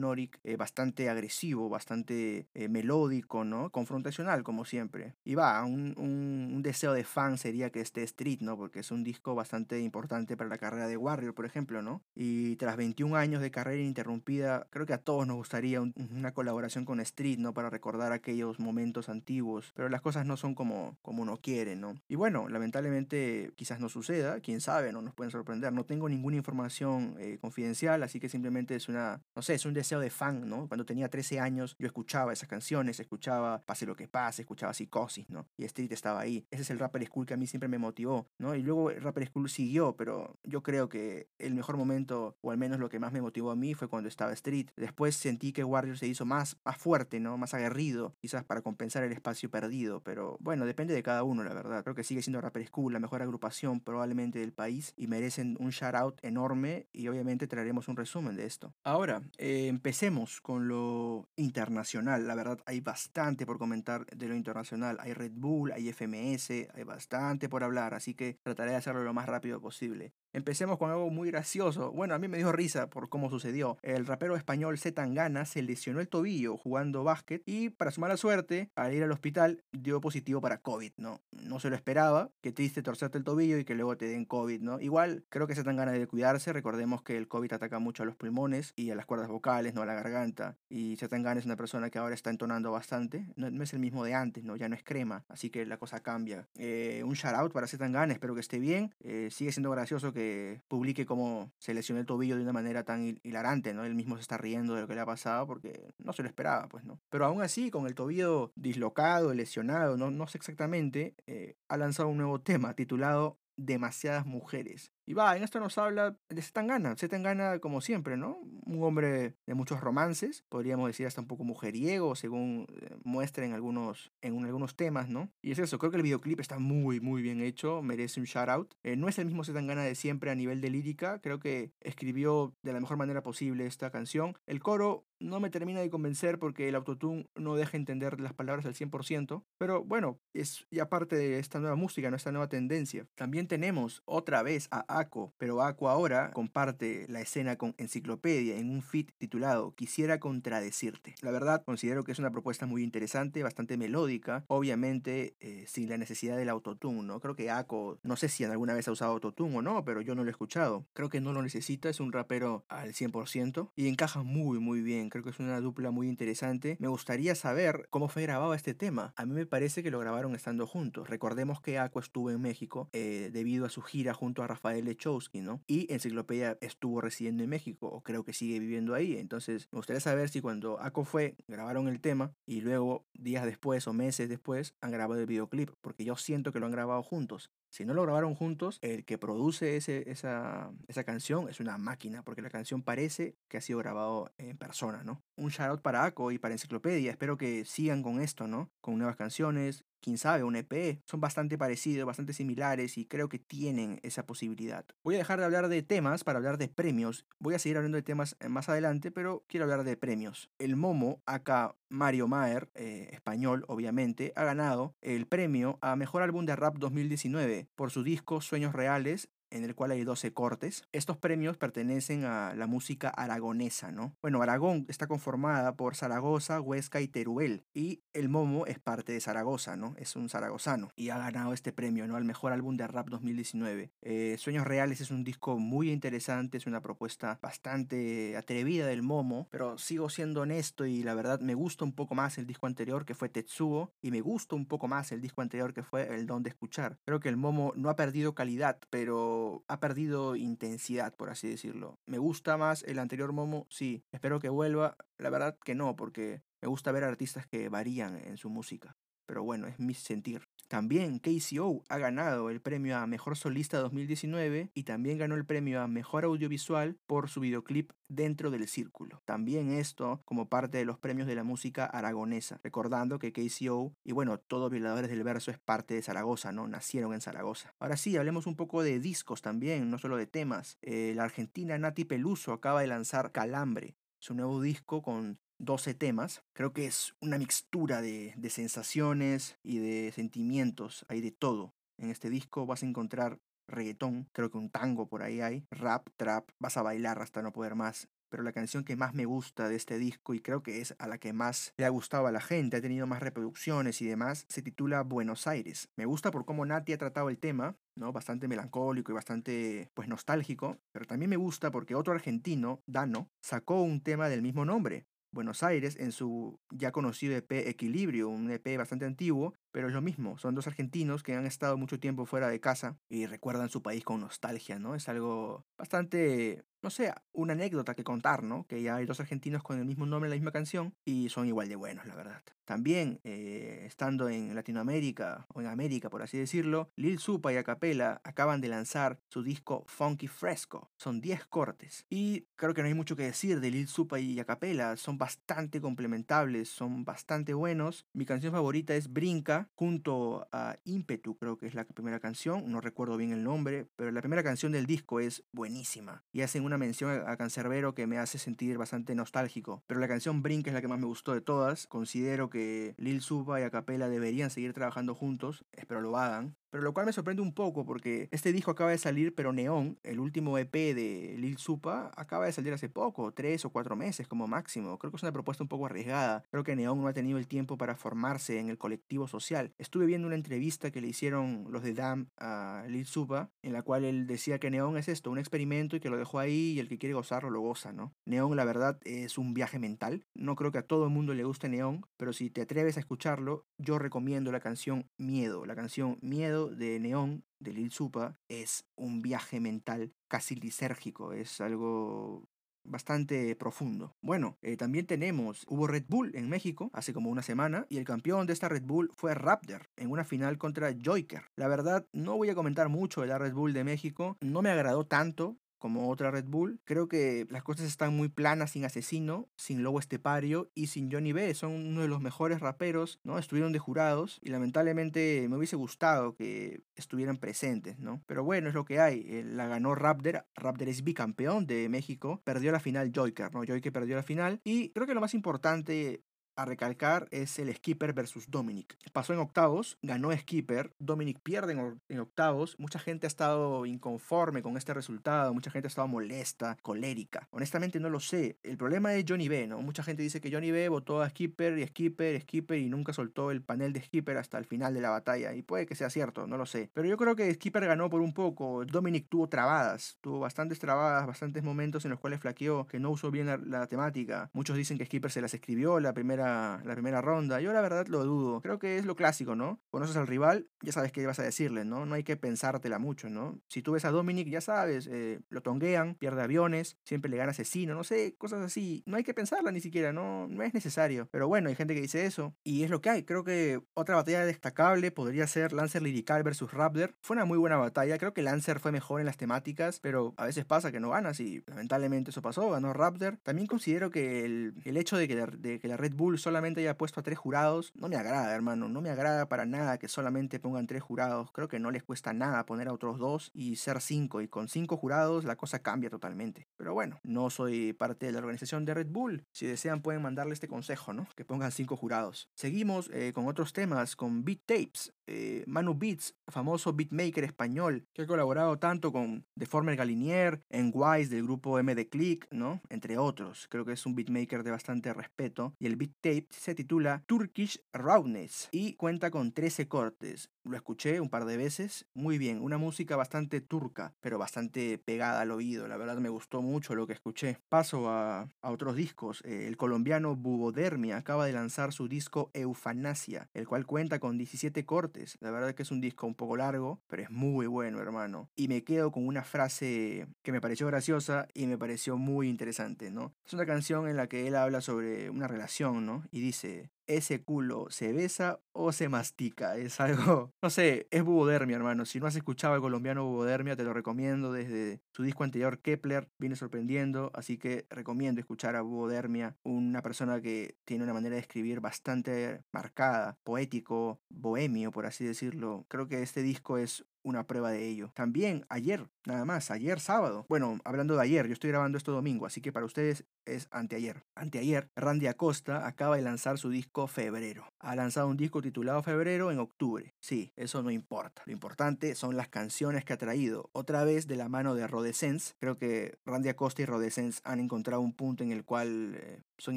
Norik eh, bastante agresivo, bastante eh, melódico, ¿no? Confrontacional, como siempre. Y va, un, un, deseo de fan sería que esté Street, ¿no? Porque es un disco bastante importante para la carrera de Warrior, por ejemplo, ¿no? Y tras 21 años de carrera ininterrumpida, creo que a todos nos gustaría una colaboración con Street, ¿no? Para recordar aquellos momentos antiguos. Pero las cosas no son como, como uno quiere, ¿no? Y bueno, lamentablemente quizás no suceda, quién sabe, ¿no? Nos pueden sorprender. No tengo ninguna información eh, confidencial, así que simplemente es una, no sé, es un deseo de fan, ¿no? Cuando tenía 13 años yo escuchaba esas canciones, escuchaba Pase lo que pase, escuchaba Psicosis, ¿no? Y Street estaba ahí. Ese es el Rapper School que a mí siempre me motivó, ¿no? Y luego el Rapper School siguió, pero yo creo que el mejor momento, o al menos lo que más me motivó a mí, fue cuando estaba Street. Después sentí que Warrior se hizo más, más fuerte, ¿no? Más aguerrido, quizás para compensar el espacio perdido, pero bueno, depende de cada uno, la verdad. Creo que sigue siendo Rapper School, la mejor agrupación probablemente del país y merecen un shout out enorme y obviamente traeremos un resumen de esto. Ahora, eh, empecemos con lo internacional. La verdad, hay bastante por comentar de lo internacional. Hay Red Bull, hay FMS, hay bastante por hablar, así que trataré de hacerlo lo más rápido posible. Empecemos con algo muy gracioso. Bueno, a mí me dio risa por cómo sucedió. El rapero español Z Tangana se lesionó el tobillo jugando básquet y para su mala suerte, al ir al hospital, dio positivo para COVID, ¿no? No se lo esperaba. Qué triste torcerte el tobillo y que luego te den COVID, ¿no? Igual, creo que Z Tangana debe cuidarse. Recordemos que el COVID ataca mucho a los pulmones y a las cuerdas vocales, ¿no? A la garganta. Y Z Tangana es una persona que ahora está entonando bastante. No, es el mismo de antes, ¿no? Ya no es crema. Así que la cosa cambia. Eh, un shout out para Z Tangana, espero que esté bien. Eh, sigue siendo gracioso que publique cómo se lesionó el tobillo de una manera tan hilarante, ¿no? Él mismo se está riendo de lo que le ha pasado porque no se lo esperaba, pues, ¿no? Pero aún así, con el tobillo dislocado, lesionado, no, no sé exactamente, eh, ha lanzado un nuevo tema titulado Demasiadas Mujeres. Y va, en esto nos habla de Zetangana. Zetangana, como siempre, ¿no? Un hombre de muchos romances, podríamos decir hasta un poco mujeriego, según eh, muestra en algunos, en algunos temas, ¿no? Y es eso, creo que el videoclip está muy, muy bien hecho, merece un shout out. Eh, no es el mismo Zetangana de siempre a nivel de lírica, creo que escribió de la mejor manera posible esta canción. El coro no me termina de convencer porque el autotune no deja entender las palabras al 100%, pero bueno, es ya parte de esta nueva música, nuestra nueva tendencia. También tenemos otra vez a Ako, pero Ako ahora comparte la escena con Enciclopedia en un feat titulado Quisiera contradecirte. La verdad, considero que es una propuesta muy interesante, bastante melódica, obviamente eh, sin la necesidad del autotune, ¿no? Creo que Ako, no sé si alguna vez ha usado autotune o no, pero yo no lo he escuchado. Creo que no lo necesita, es un rapero al 100% y encaja muy muy bien, creo que es una dupla muy interesante. Me gustaría saber cómo fue grabado este tema. A mí me parece que lo grabaron estando juntos. Recordemos que Ako estuvo en México eh, debido a su gira junto a Rafael Lechowski, ¿no? Y Enciclopedia estuvo residiendo en México, o creo que sigue viviendo ahí. Entonces, me gustaría saber si cuando Ako fue, grabaron el tema y luego, días después o meses después, han grabado el videoclip, porque yo siento que lo han grabado juntos. Si no lo grabaron juntos, el que produce esa, esa canción es una máquina, porque la canción parece que ha sido grabado en persona, ¿no? Un shout out para Ako y para Enciclopedia. Espero que sigan con esto, ¿no? Con nuevas canciones, quién sabe, un EP. Son bastante parecidos, bastante similares y creo que tienen esa posibilidad. Voy a dejar de hablar de temas para hablar de premios. Voy a seguir hablando de temas eh, más adelante, pero quiero hablar de premios. El Momo, acá Mario Maer, eh, español obviamente, ha ganado el premio a Mejor Álbum de Rap 2019 por su disco Sueños Reales en el cual hay 12 cortes. Estos premios pertenecen a la música aragonesa, ¿no? Bueno, Aragón está conformada por Zaragoza, Huesca y Teruel, y el Momo es parte de Zaragoza, ¿no? Es un zaragozano y ha ganado este premio, ¿no? Al mejor álbum de rap 2019. Eh, Sueños Reales es un disco muy interesante, es una propuesta bastante atrevida del Momo, pero sigo siendo honesto y la verdad me gusta un poco más el disco anterior que fue Tetsuo y me gusta un poco más el disco anterior que fue El Don de Escuchar. Creo que el Momo no ha perdido calidad, pero ha perdido intensidad, por así decirlo. ¿Me gusta más el anterior Momo? Sí. Espero que vuelva. La verdad que no, porque me gusta ver artistas que varían en su música. Pero bueno, es mi sentir. También KCO ha ganado el premio a Mejor Solista 2019 y también ganó el premio a Mejor Audiovisual por su videoclip Dentro del Círculo. También esto como parte de los premios de la música aragonesa, recordando que KCO y bueno, todos Violadores del Verso es parte de Zaragoza, ¿no? Nacieron en Zaragoza. Ahora sí, hablemos un poco de discos también, no solo de temas. Eh, la argentina Nati Peluso acaba de lanzar Calambre, su nuevo disco con 12 temas. Creo que es una mixtura de, de, sensaciones y de sentimientos. Hay de todo. En este disco vas a encontrar reggaetón, creo que un tango por ahí hay, rap, trap, vas a bailar hasta no poder más. Pero la canción que más me gusta de este disco y creo que es a la que más le ha gustado a la gente, ha tenido más reproducciones y demás, se titula Buenos Aires. Me gusta por cómo Nati ha tratado el tema, ¿no? Bastante melancólico y bastante pues nostálgico, pero también me gusta porque otro argentino, Dano, sacó un tema del mismo nombre, Buenos Aires en su ya conocido EP Equilibrio, un EP bastante antiguo, pero es lo mismo, son dos argentinos que han estado mucho tiempo fuera de casa y recuerdan su país con nostalgia, ¿no? Es algo bastante, no sé, una anécdota que contar, ¿no? Que ya hay dos argentinos con el mismo nombre en la misma canción y son igual de buenos, la verdad. También, eh, estando en Latinoamérica, o en América por así decirlo, Lil Supa y Acapella acaban de lanzar su disco Funky Fresco. Son 10 cortes. Y creo que no hay mucho que decir de Lil Supa y Acapella, son bastante complementables, son bastante buenos. Mi canción favorita es Brinca, junto a Impetu, creo que es la primera canción, no recuerdo bien el nombre, pero la primera canción del disco es buenísima. Y hacen una mención a Cancerbero que me hace sentir bastante nostálgico. Pero la canción Brink es la que más me gustó de todas. Considero que Lil Suba y Acapella deberían seguir trabajando juntos, espero lo hagan. Pero lo cual me sorprende un poco porque este disco acaba de salir, pero Neon, el último EP de Lil Supa, acaba de salir hace poco, tres o cuatro meses como máximo. Creo que es una propuesta un poco arriesgada. Creo que Neon no ha tenido el tiempo para formarse en el colectivo social. Estuve viendo una entrevista que le hicieron los de Dam a Lil Supa, en la cual él decía que Neon es esto, un experimento y que lo dejó ahí y el que quiere gozarlo lo goza, ¿no? Neon, la verdad, es un viaje mental. No creo que a todo el mundo le guste Neon, pero si te atreves a escucharlo, yo recomiendo la canción Miedo. La canción Miedo de Neon de Lil Supa es un viaje mental casi lisérgico, es algo bastante profundo. Bueno, eh, también tenemos, hubo Red Bull en México hace como una semana y el campeón de esta Red Bull fue Raptor en una final contra Joyker. La verdad, no voy a comentar mucho de la Red Bull de México, no me agradó tanto, como otra Red Bull. Creo que las cosas están muy planas sin Asesino, sin Lobo Estepario y sin Johnny B. Son uno de los mejores raperos, ¿no? Estuvieron de jurados y lamentablemente me hubiese gustado que estuvieran presentes, ¿no? Pero bueno, es lo que hay. Eh, la ganó Raptor. Raptor es bicampeón de México. Perdió la final Joyker, ¿no? Joyker perdió la final. Y creo que lo más importante a recalcar es el Skipper versus Dominic. Pasó en octavos, ganó Skipper, Dominic pierde en, octavos. Mucha gente ha estado inconforme con este resultado, mucha gente ha estado molesta, colérica. Honestamente no lo sé. El problema es Johnny B, ¿no? Mucha gente dice que Johnny B votó a Skipper y Skipper, Skipper y nunca soltó el panel de Skipper hasta el final de la batalla. Y puede que sea cierto, no lo sé. Pero yo creo que Skipper ganó por un poco. Dominic tuvo trabadas, tuvo bastantes trabadas, bastantes momentos en los cuales flaqueó, que no usó bien la, la temática. Muchos dicen que Skipper se las escribió la primera la primera ronda. Yo la verdad lo dudo. Creo que es lo clásico, ¿no? Conoces al rival, ya sabes qué vas a decirle, ¿no? No hay que pensártela mucho, ¿no? Si tú ves a Dominic, ya sabes, eh, lo tonguean, pierde aviones, siempre le gana asesino, no sé, cosas así. No hay que pensarla ni siquiera, no, no es necesario. Pero bueno, hay gente que dice eso y es lo que hay. Creo que otra batalla destacable podría ser Lancer Lirical versus Raptor. Fue una muy buena batalla. Creo que Lancer fue mejor en las temáticas, pero a veces pasa que no ganas y lamentablemente eso pasó, ganó Raptor. También considero que el, el hecho de que, de que la Red Bull solamente haya puesto a tres jurados, no me agrada, hermano. No me agrada para nada que solamente pongan tres jurados. Creo que no les cuesta nada poner a otros dos y ser cinco. Y con cinco jurados la cosa cambia totalmente. Pero bueno, no soy parte de la organización de Red Bull. Si desean pueden mandarle este consejo, ¿no? Que pongan cinco jurados. Seguimos eh, con otros temas, con Beat Tapes. Eh, Manu Beats, famoso beatmaker español, que ha colaborado tanto con Deformer Galinier, en Wise del grupo MD Click, ¿no? Entre otros. Creo que es un beatmaker de bastante respeto. Y el Beat Tape se titula Turkish Rawness y cuenta con 13 cortes. Lo escuché un par de veces, muy bien, una música bastante turca, pero bastante pegada al oído, la verdad me gustó mucho lo que escuché. Paso a, otros discos, eh, el colombiano Bubodermia acaba de lanzar su disco Eufanasia, el cual cuenta con 17 cortes, la verdad que es un disco un poco largo, pero es muy bueno hermano. Y me quedo con una frase que me pareció graciosa y me pareció muy interesante, ¿no? Es una canción en la que él habla sobre una relación, ¿no? Y dice, ese culo se besa o se mastica. Es algo, no sé, es Bubodermia, hermano. Si no has escuchado al colombiano Bubodermia, te lo recomiendo. Desde su disco anterior, Kepler, viene sorprendiendo. Así que recomiendo escuchar a Bubodermia, una persona que tiene una manera de escribir bastante marcada, poético, bohemio, por así decirlo. Creo que este disco es una prueba de ello. También ayer, nada más, ayer sábado. Bueno, hablando de ayer, yo estoy grabando esto domingo, así que para ustedes es anteayer. Anteayer, Randy Acosta acaba de lanzar su disco Febrero. Ha lanzado un disco titulado Febrero en octubre. Sí, eso no importa. Lo importante son las canciones que ha traído. Otra vez de la mano de Rodescence. Creo que Randy Acosta y Rodescence han encontrado un punto en el cual eh, son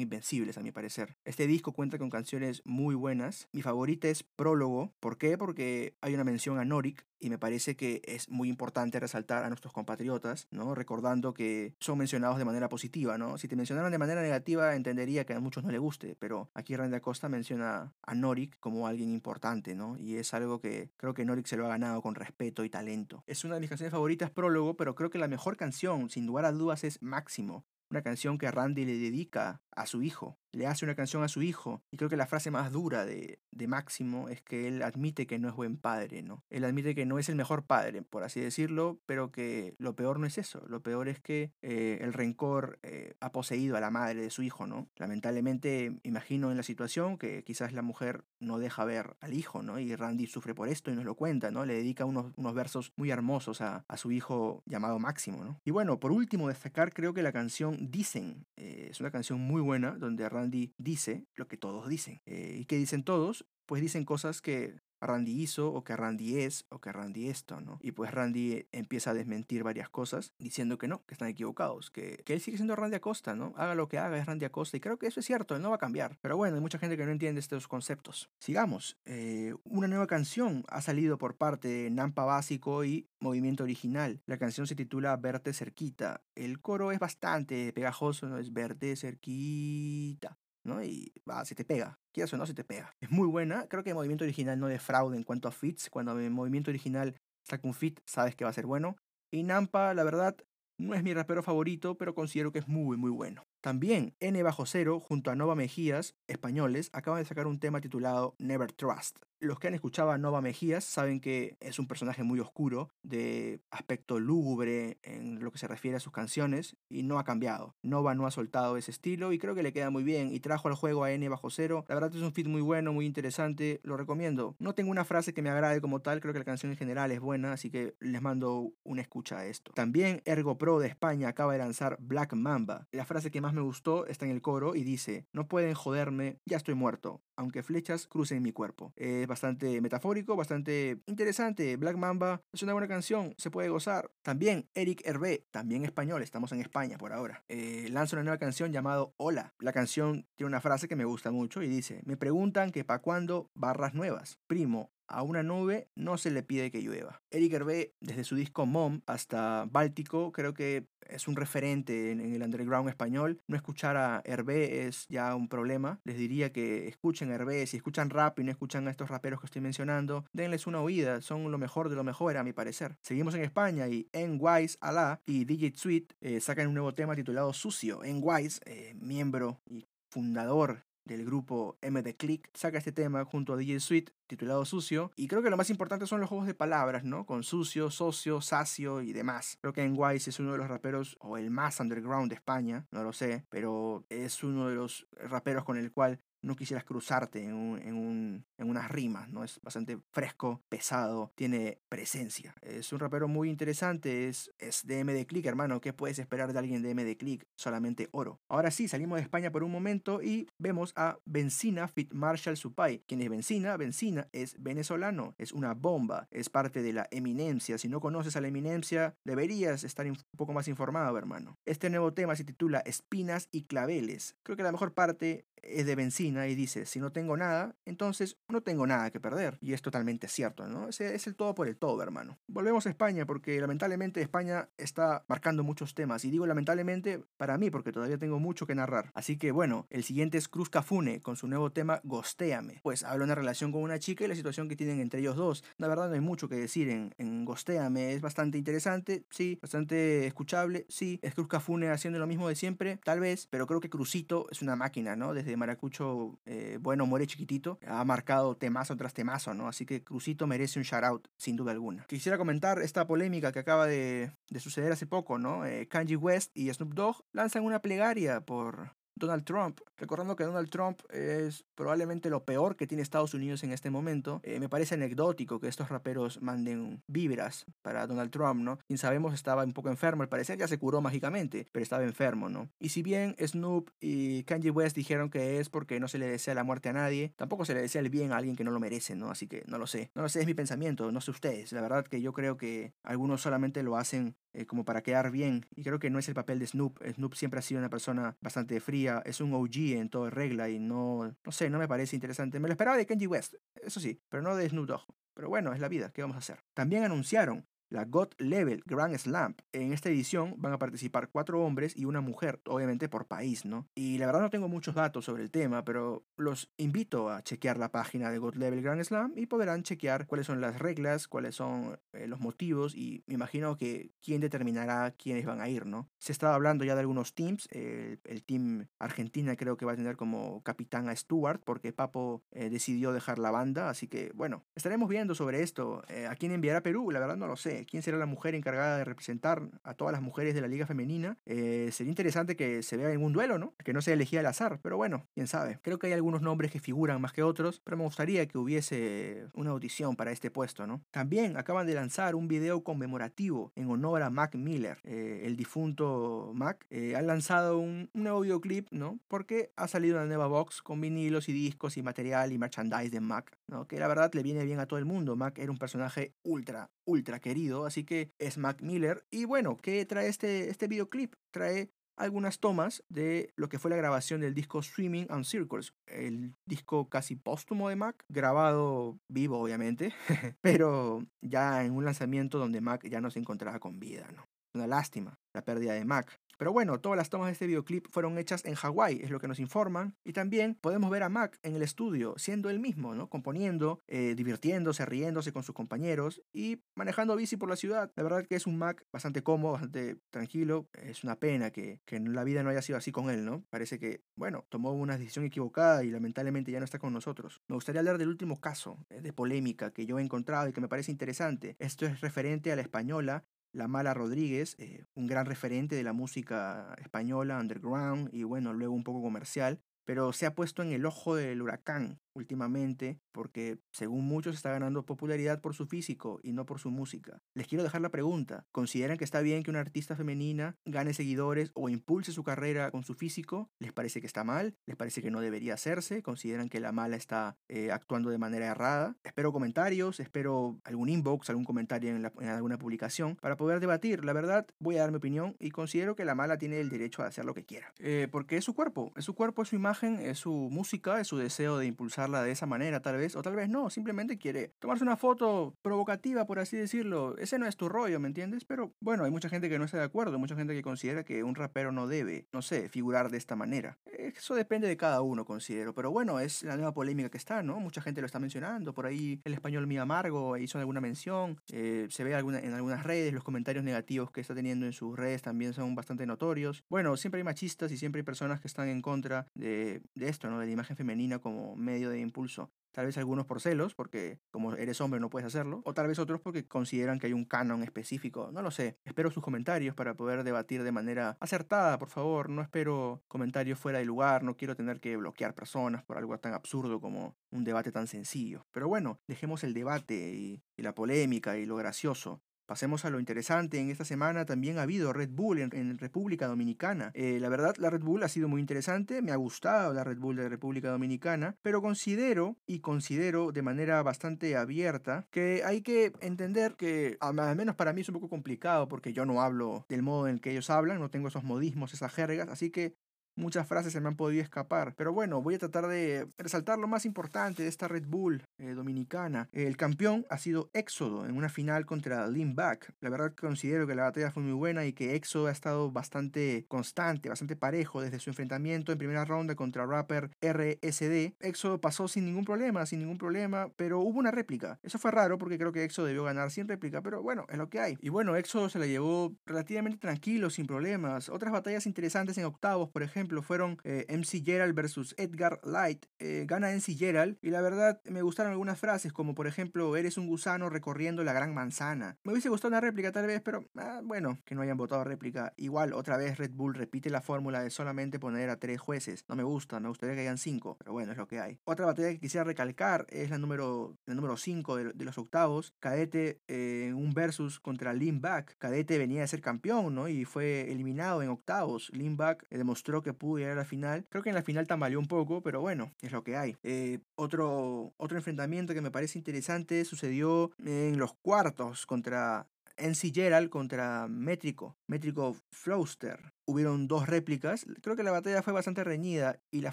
invencibles a mi parecer. Este disco cuenta con canciones muy buenas. Mi favorita es Prólogo. ¿Por qué? Porque hay una mención a Norik y me parece que es muy importante resaltar a nuestros compatriotas, ¿no? Recordando que son mencionados de manera positiva, ¿no? Si te mencionaron de manera negativa entendería que a muchos no le guste, pero aquí Randy Acosta menciona a Norik como alguien importante, ¿no? Y es algo que creo que Norik se lo ha ganado con respeto y talento. Es una de mis canciones favoritas, Prólogo, pero creo que la mejor canción, sin lugar a dudas, es Máximo una canción que Randy le dedica a su hijo. Le hace una canción a su hijo. Y creo que la frase más dura de, Máximo es que él admite que no es buen padre, ¿no? Él admite que no es el mejor padre, por así decirlo, pero que lo peor no es eso. Lo peor es que eh, el rencor eh, ha poseído a la madre de su hijo, ¿no? Lamentablemente, imagino en la situación que quizás la mujer no deja ver al hijo, ¿no? Y Randy sufre por esto y nos lo cuenta, ¿no? Le dedica unos, versos muy hermosos a, a su hijo llamado Máximo, ¿no? Y bueno, por último, destacar creo que la canción Dicen eh, es una canción muy buena donde Randy dice lo que todos dicen. Eh, ¿Y qué dicen todos? Pues dicen cosas que Randy hizo o que Randy es o que Randy esto, ¿no? Y pues Randy empieza a desmentir varias cosas diciendo que no, que están equivocados, que, él sigue siendo Randy Acosta, ¿no? Haga lo que haga, es Randy Acosta y creo que eso es cierto, él no va a cambiar. Pero bueno, hay mucha gente que no entiende estos conceptos. Sigamos, eh, una nueva canción ha salido por parte de Nampa Básico y Movimiento Original. La canción se titula Verte Cerquita. El coro es bastante pegajoso, ¿no? Es Verte Cerquita. ¿No? Y va, se te pega. Quieras o no, se te pega. Es muy buena. Creo que el movimiento original no defrauda en cuanto a fits. Cuando el movimiento original saca un fit, sabes que va a ser bueno. Y Nampa, la verdad, no es mi rapero favorito, pero considero que es muy, muy bueno. También N bajo cero junto a Nova Mejías, españoles, acaban de sacar un tema titulado Never Trust. Los que han escuchado a Nova Mejías saben que es un personaje muy oscuro, de aspecto lúgubre en lo que se refiere a sus canciones, y no ha cambiado. Nova no ha soltado ese estilo y creo que le queda muy bien, y trajo al juego a N bajo cero. La verdad es un feed muy bueno, muy interesante, lo recomiendo. No tengo una frase que me agrade como tal, creo que la canción en general es buena, así que les mando una escucha a esto. También Ergo Pro de España acaba de lanzar Black Mamba. La frase que más me gustó está en el coro y dice, no pueden joderme, ya estoy muerto, aunque flechas crucen mi cuerpo. Es bastante metafórico, bastante interesante. Black Mamba es una buena canción, se puede gozar. También Eric Hervé, también español, estamos en España por ahora, eh, lanza una nueva canción llamado Hola. La canción tiene una frase que me gusta mucho y dice, me preguntan que para cuándo barras nuevas. Primo, a una nube no se le pide que llueva. Eric Hervé, desde su disco Mom hasta Báltico, creo que es un referente en, el underground español. No escuchar a Hervé es ya un problema. Les diría que escuchen Hervé, si escuchan rap y no escuchan a estos raperos que estoy mencionando, denles una oída, son lo mejor de lo mejor a mi parecer. Seguimos en España y En Wise Alá y DJ Sweet eh, sacan un nuevo tema titulado Sucio. En Wise, eh, miembro y fundador del grupo MD Click, saca este tema junto a DJ Sweet titulado Sucio. Y creo que lo más importante son los juegos de palabras, ¿no? Con sucio, socio, sacio y demás. Creo que Wise es uno de los raperos, o el más underground de España, no lo sé, pero es uno de los raperos con el cual no quisieras cruzarte en, un, en, unas rimas, ¿no? Es bastante fresco, pesado, tiene presencia. Es un rapero muy interesante, es, es de MD Click, hermano. ¿Qué puedes esperar de alguien de Click? Solamente oro. Ahora sí, salimos de España por un momento y vemos a Benzina Fit Marshall Supay. ¿Quién es Benzina? Benzina es venezolano, es una bomba, es parte de la eminencia. Si no conoces a la eminencia, deberías estar un poco más informado, hermano. Este nuevo tema se titula Espinas y Claveles. Creo que la mejor parte es de Benzina y dice, si no tengo nada, entonces no tengo nada que perder. Y es totalmente cierto, ¿no? Ese es el todo por el todo, hermano. Volvemos a España porque lamentablemente España está marcando muchos temas. Y digo lamentablemente para mí porque todavía tengo mucho que narrar. Así que bueno, el siguiente es Cruz Cafune con su nuevo tema Gostéame. Pues habla una relación con una chica y la situación que tienen entre ellos dos. La verdad no hay mucho que decir en, en Gostéame. Es bastante interesante, sí. Bastante escuchable, sí. Es Cruz Cafune haciendo lo mismo de siempre, tal vez. Pero creo que Cruzito es una máquina, ¿no? Desde de Maracucho, eh, bueno, muere chiquitito, ha marcado temazo tras temazo, ¿no? Así que Crucito merece un shout out, sin duda alguna. Quisiera comentar esta polémica que acaba de, suceder hace poco, ¿no? Eh, Kanye West y Snoop Dogg lanzan una plegaria por Donald Trump. Recordando que Donald Trump es probablemente lo peor que tiene Estados Unidos en este momento, eh, me parece anecdótico que estos raperos manden vibras para Donald Trump, ¿no? Quien sabemos estaba un poco enfermo, al parecer ya se curó mágicamente, pero estaba enfermo, ¿no? Y si bien Snoop y Kanye West dijeron que es porque no se le desea la muerte a nadie, tampoco se le desea el bien a alguien que no lo merece, ¿no? Así que no lo sé. No lo sé, es mi pensamiento, no sé ustedes. La verdad que yo creo que algunos solamente lo hacen eh, como para quedar bien. Y creo que no es el papel de Snoop. Snoop siempre ha sido una persona bastante fría, es un OG en toda regla y no, no sé, no me parece interesante. Me lo esperaba de Kenji West, eso sí, pero no de Snoop Dogg. Pero bueno, es la vida, ¿qué vamos a hacer? También anunciaron la God Level Grand Slam. En esta edición van a participar cuatro hombres y una mujer, obviamente por país, ¿no? Y la verdad no tengo muchos datos sobre el tema, pero los invito a chequear la página de God Level Grand Slam y podrán chequear cuáles son las reglas, cuáles son eh, los motivos y me imagino que quién determinará quiénes van a ir, ¿no? Se estaba hablando ya de algunos teams, el, team Argentina creo que va a tener como capitán a Stuart porque Papo eh, decidió dejar la banda, así que bueno, estaremos viendo sobre esto. Eh, ¿A quién enviará Perú? La verdad no lo sé viene? ¿Quién será la mujer encargada de representar a todas las mujeres de la liga femenina? Eh, sería interesante que se vea en un duelo, ¿no? Que no sea elegida al azar, pero bueno, quién sabe. Creo que hay algunos nombres que figuran más que otros, pero me gustaría que hubiese una audición para este puesto, ¿no? También acaban de lanzar un video conmemorativo en honor a Mac Miller, eh, el difunto Mac. Eh, han lanzado un, un, nuevo videoclip, ¿no? Porque ha salido una nueva box con vinilos y discos y material y merchandise de Mac, ¿no? Que la verdad le viene bien a todo el mundo. Mac era un personaje ultra, ultra querido, así que es Mac Miller. Y bueno, ¿qué trae este, este videoclip? Trae algunas tomas de lo que fue la grabación del disco Swimming and Circles, el disco casi póstumo de Mac, grabado vivo obviamente, pero ya en un lanzamiento donde Mac ya no se encontraba con vida, ¿no? Una lástima la pérdida de Mac. Pero bueno, todas las tomas de este videoclip fueron hechas en Hawái, es lo que nos informan. Y también podemos ver a Mac en el estudio, siendo él mismo, ¿no? Componiendo, eh, divirtiéndose, riéndose con sus compañeros y manejando bici por la ciudad. La verdad que es un Mac bastante cómodo, bastante tranquilo. Es una pena que, que la vida no haya sido así con él, ¿no? Parece que, bueno, tomó una decisión equivocada y lamentablemente ya no está con nosotros. Me gustaría hablar del último caso eh, de polémica que yo he encontrado y que me parece interesante. Esto es referente a la española la Mala Rodríguez, eh, un gran referente de la música española, underground y bueno, luego un poco comercial, pero se ha puesto en el ojo del huracán últimamente porque según muchos está ganando popularidad por su físico y no por su música. Les quiero dejar la pregunta, ¿consideran que está bien que una artista femenina gane seguidores o impulse su carrera con su físico? ¿Les parece que está mal? ¿Les parece que no debería hacerse? ¿Consideran que la mala está eh, actuando de manera errada? Espero comentarios, espero algún inbox, algún comentario en, en alguna publicación para poder debatir. La verdad, voy a dar mi opinión y considero que la mala tiene el derecho a hacer lo que quiera. Eh, porque es su cuerpo, es su cuerpo, es su imagen, es su música, es su deseo de impulsar de esa manera, tal vez, o tal vez no, simplemente quiere tomarse una foto provocativa, por así decirlo. Ese no es tu rollo, ¿me entiendes? Pero bueno, hay mucha gente que no está de acuerdo, mucha gente que considera que un rapero no debe, no sé, figurar de esta manera. Eso depende de cada uno, considero. Pero bueno, es la nueva polémica que está, ¿no? Mucha gente lo está mencionando. Por ahí el español Mi Amargo hizo alguna mención. Eh, se ve alguna, en algunas redes, los comentarios negativos que está teniendo en sus redes también son bastante notorios. Bueno, siempre hay machistas y siempre hay personas que están en contra de, de esto, ¿no? De la imagen femenina como medio de impulso. Tal vez algunos por celos, porque como eres hombre no puedes hacerlo, o tal vez otros porque consideran que hay un canon específico, no lo sé. Espero sus comentarios para poder debatir de manera acertada, por favor. No espero comentarios fuera de lugar, no quiero tener que bloquear personas por algo tan absurdo como un debate tan sencillo. Pero bueno, dejemos el debate y, y la polémica y lo gracioso. Pasemos a lo interesante. En esta semana también ha habido Red Bull en, República Dominicana. Eh, la verdad, la Red Bull ha sido muy interesante. Me ha gustado la Red Bull de República Dominicana. Pero considero, y considero de manera bastante abierta, que hay que entender que, al menos para mí es un poco complicado porque yo no hablo del modo en el que ellos hablan, no tengo esos modismos, esas jergas. Así que Muchas frases se me han podido escapar, pero bueno, voy a tratar de resaltar lo más importante de esta Red Bull eh, dominicana. El campeón ha sido Éxodo en una final contra Back. La verdad considero que la batalla fue muy buena y que Éxodo ha estado bastante constante, bastante parejo desde su enfrentamiento en primera ronda contra Rapper RSD. Éxodo pasó sin ningún problema, sin ningún problema, pero hubo una réplica. Eso fue raro porque creo que Éxodo debió ganar sin réplica, pero bueno, es lo que hay. Y bueno, Éxodo se la llevó relativamente tranquilo, sin problemas. Otras batallas interesantes en octavos, por ejemplo, fueron eh, MC Gerald versus Edgar Light. Eh, gana MC Gerald y la verdad me gustaron algunas frases como por ejemplo, eres un gusano recorriendo la gran manzana. Me hubiese gustado una réplica tal vez, pero ah, bueno, que no hayan votado réplica. Igual, otra vez Red Bull repite la fórmula de solamente poner a tres jueces. No me gusta, me gustaría que hayan cinco, pero bueno, es lo que hay. Otra batalla que quisiera recalcar es la número, la número 5 de, los octavos. Cadete en un versus contra Back. Cadete venía de ser campeón, ¿no? Y fue eliminado en octavos. Back demostró que pudo llegar a la final. Creo que en la final tambaleó un poco, pero bueno, es lo que hay. Eh, otro, otro enfrentamiento que me parece interesante sucedió en los cuartos contra NC Gerald contra Métrico, Métrico Flowster. Hubieron dos réplicas. Creo que la batalla fue bastante reñida y la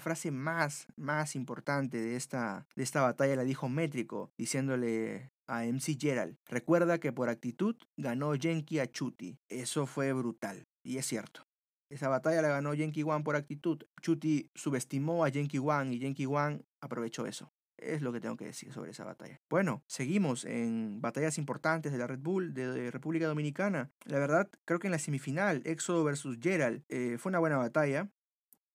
frase más, más importante de esta, de esta batalla la dijo Métrico, diciéndole a MC Gerald, recuerda que por actitud ganó Genki a Chuti. Eso fue brutal. Y es cierto. Esa batalla la ganó Genki Wan por actitud. Chuti subestimó a Genki Wan y Genki Wan aprovechó eso. Es lo que tengo que decir sobre esa batalla. Bueno, seguimos en batallas importantes de la Red Bull de, República Dominicana. La verdad, creo que en la semifinal, Éxodo versus Gerald, eh, fue una buena batalla.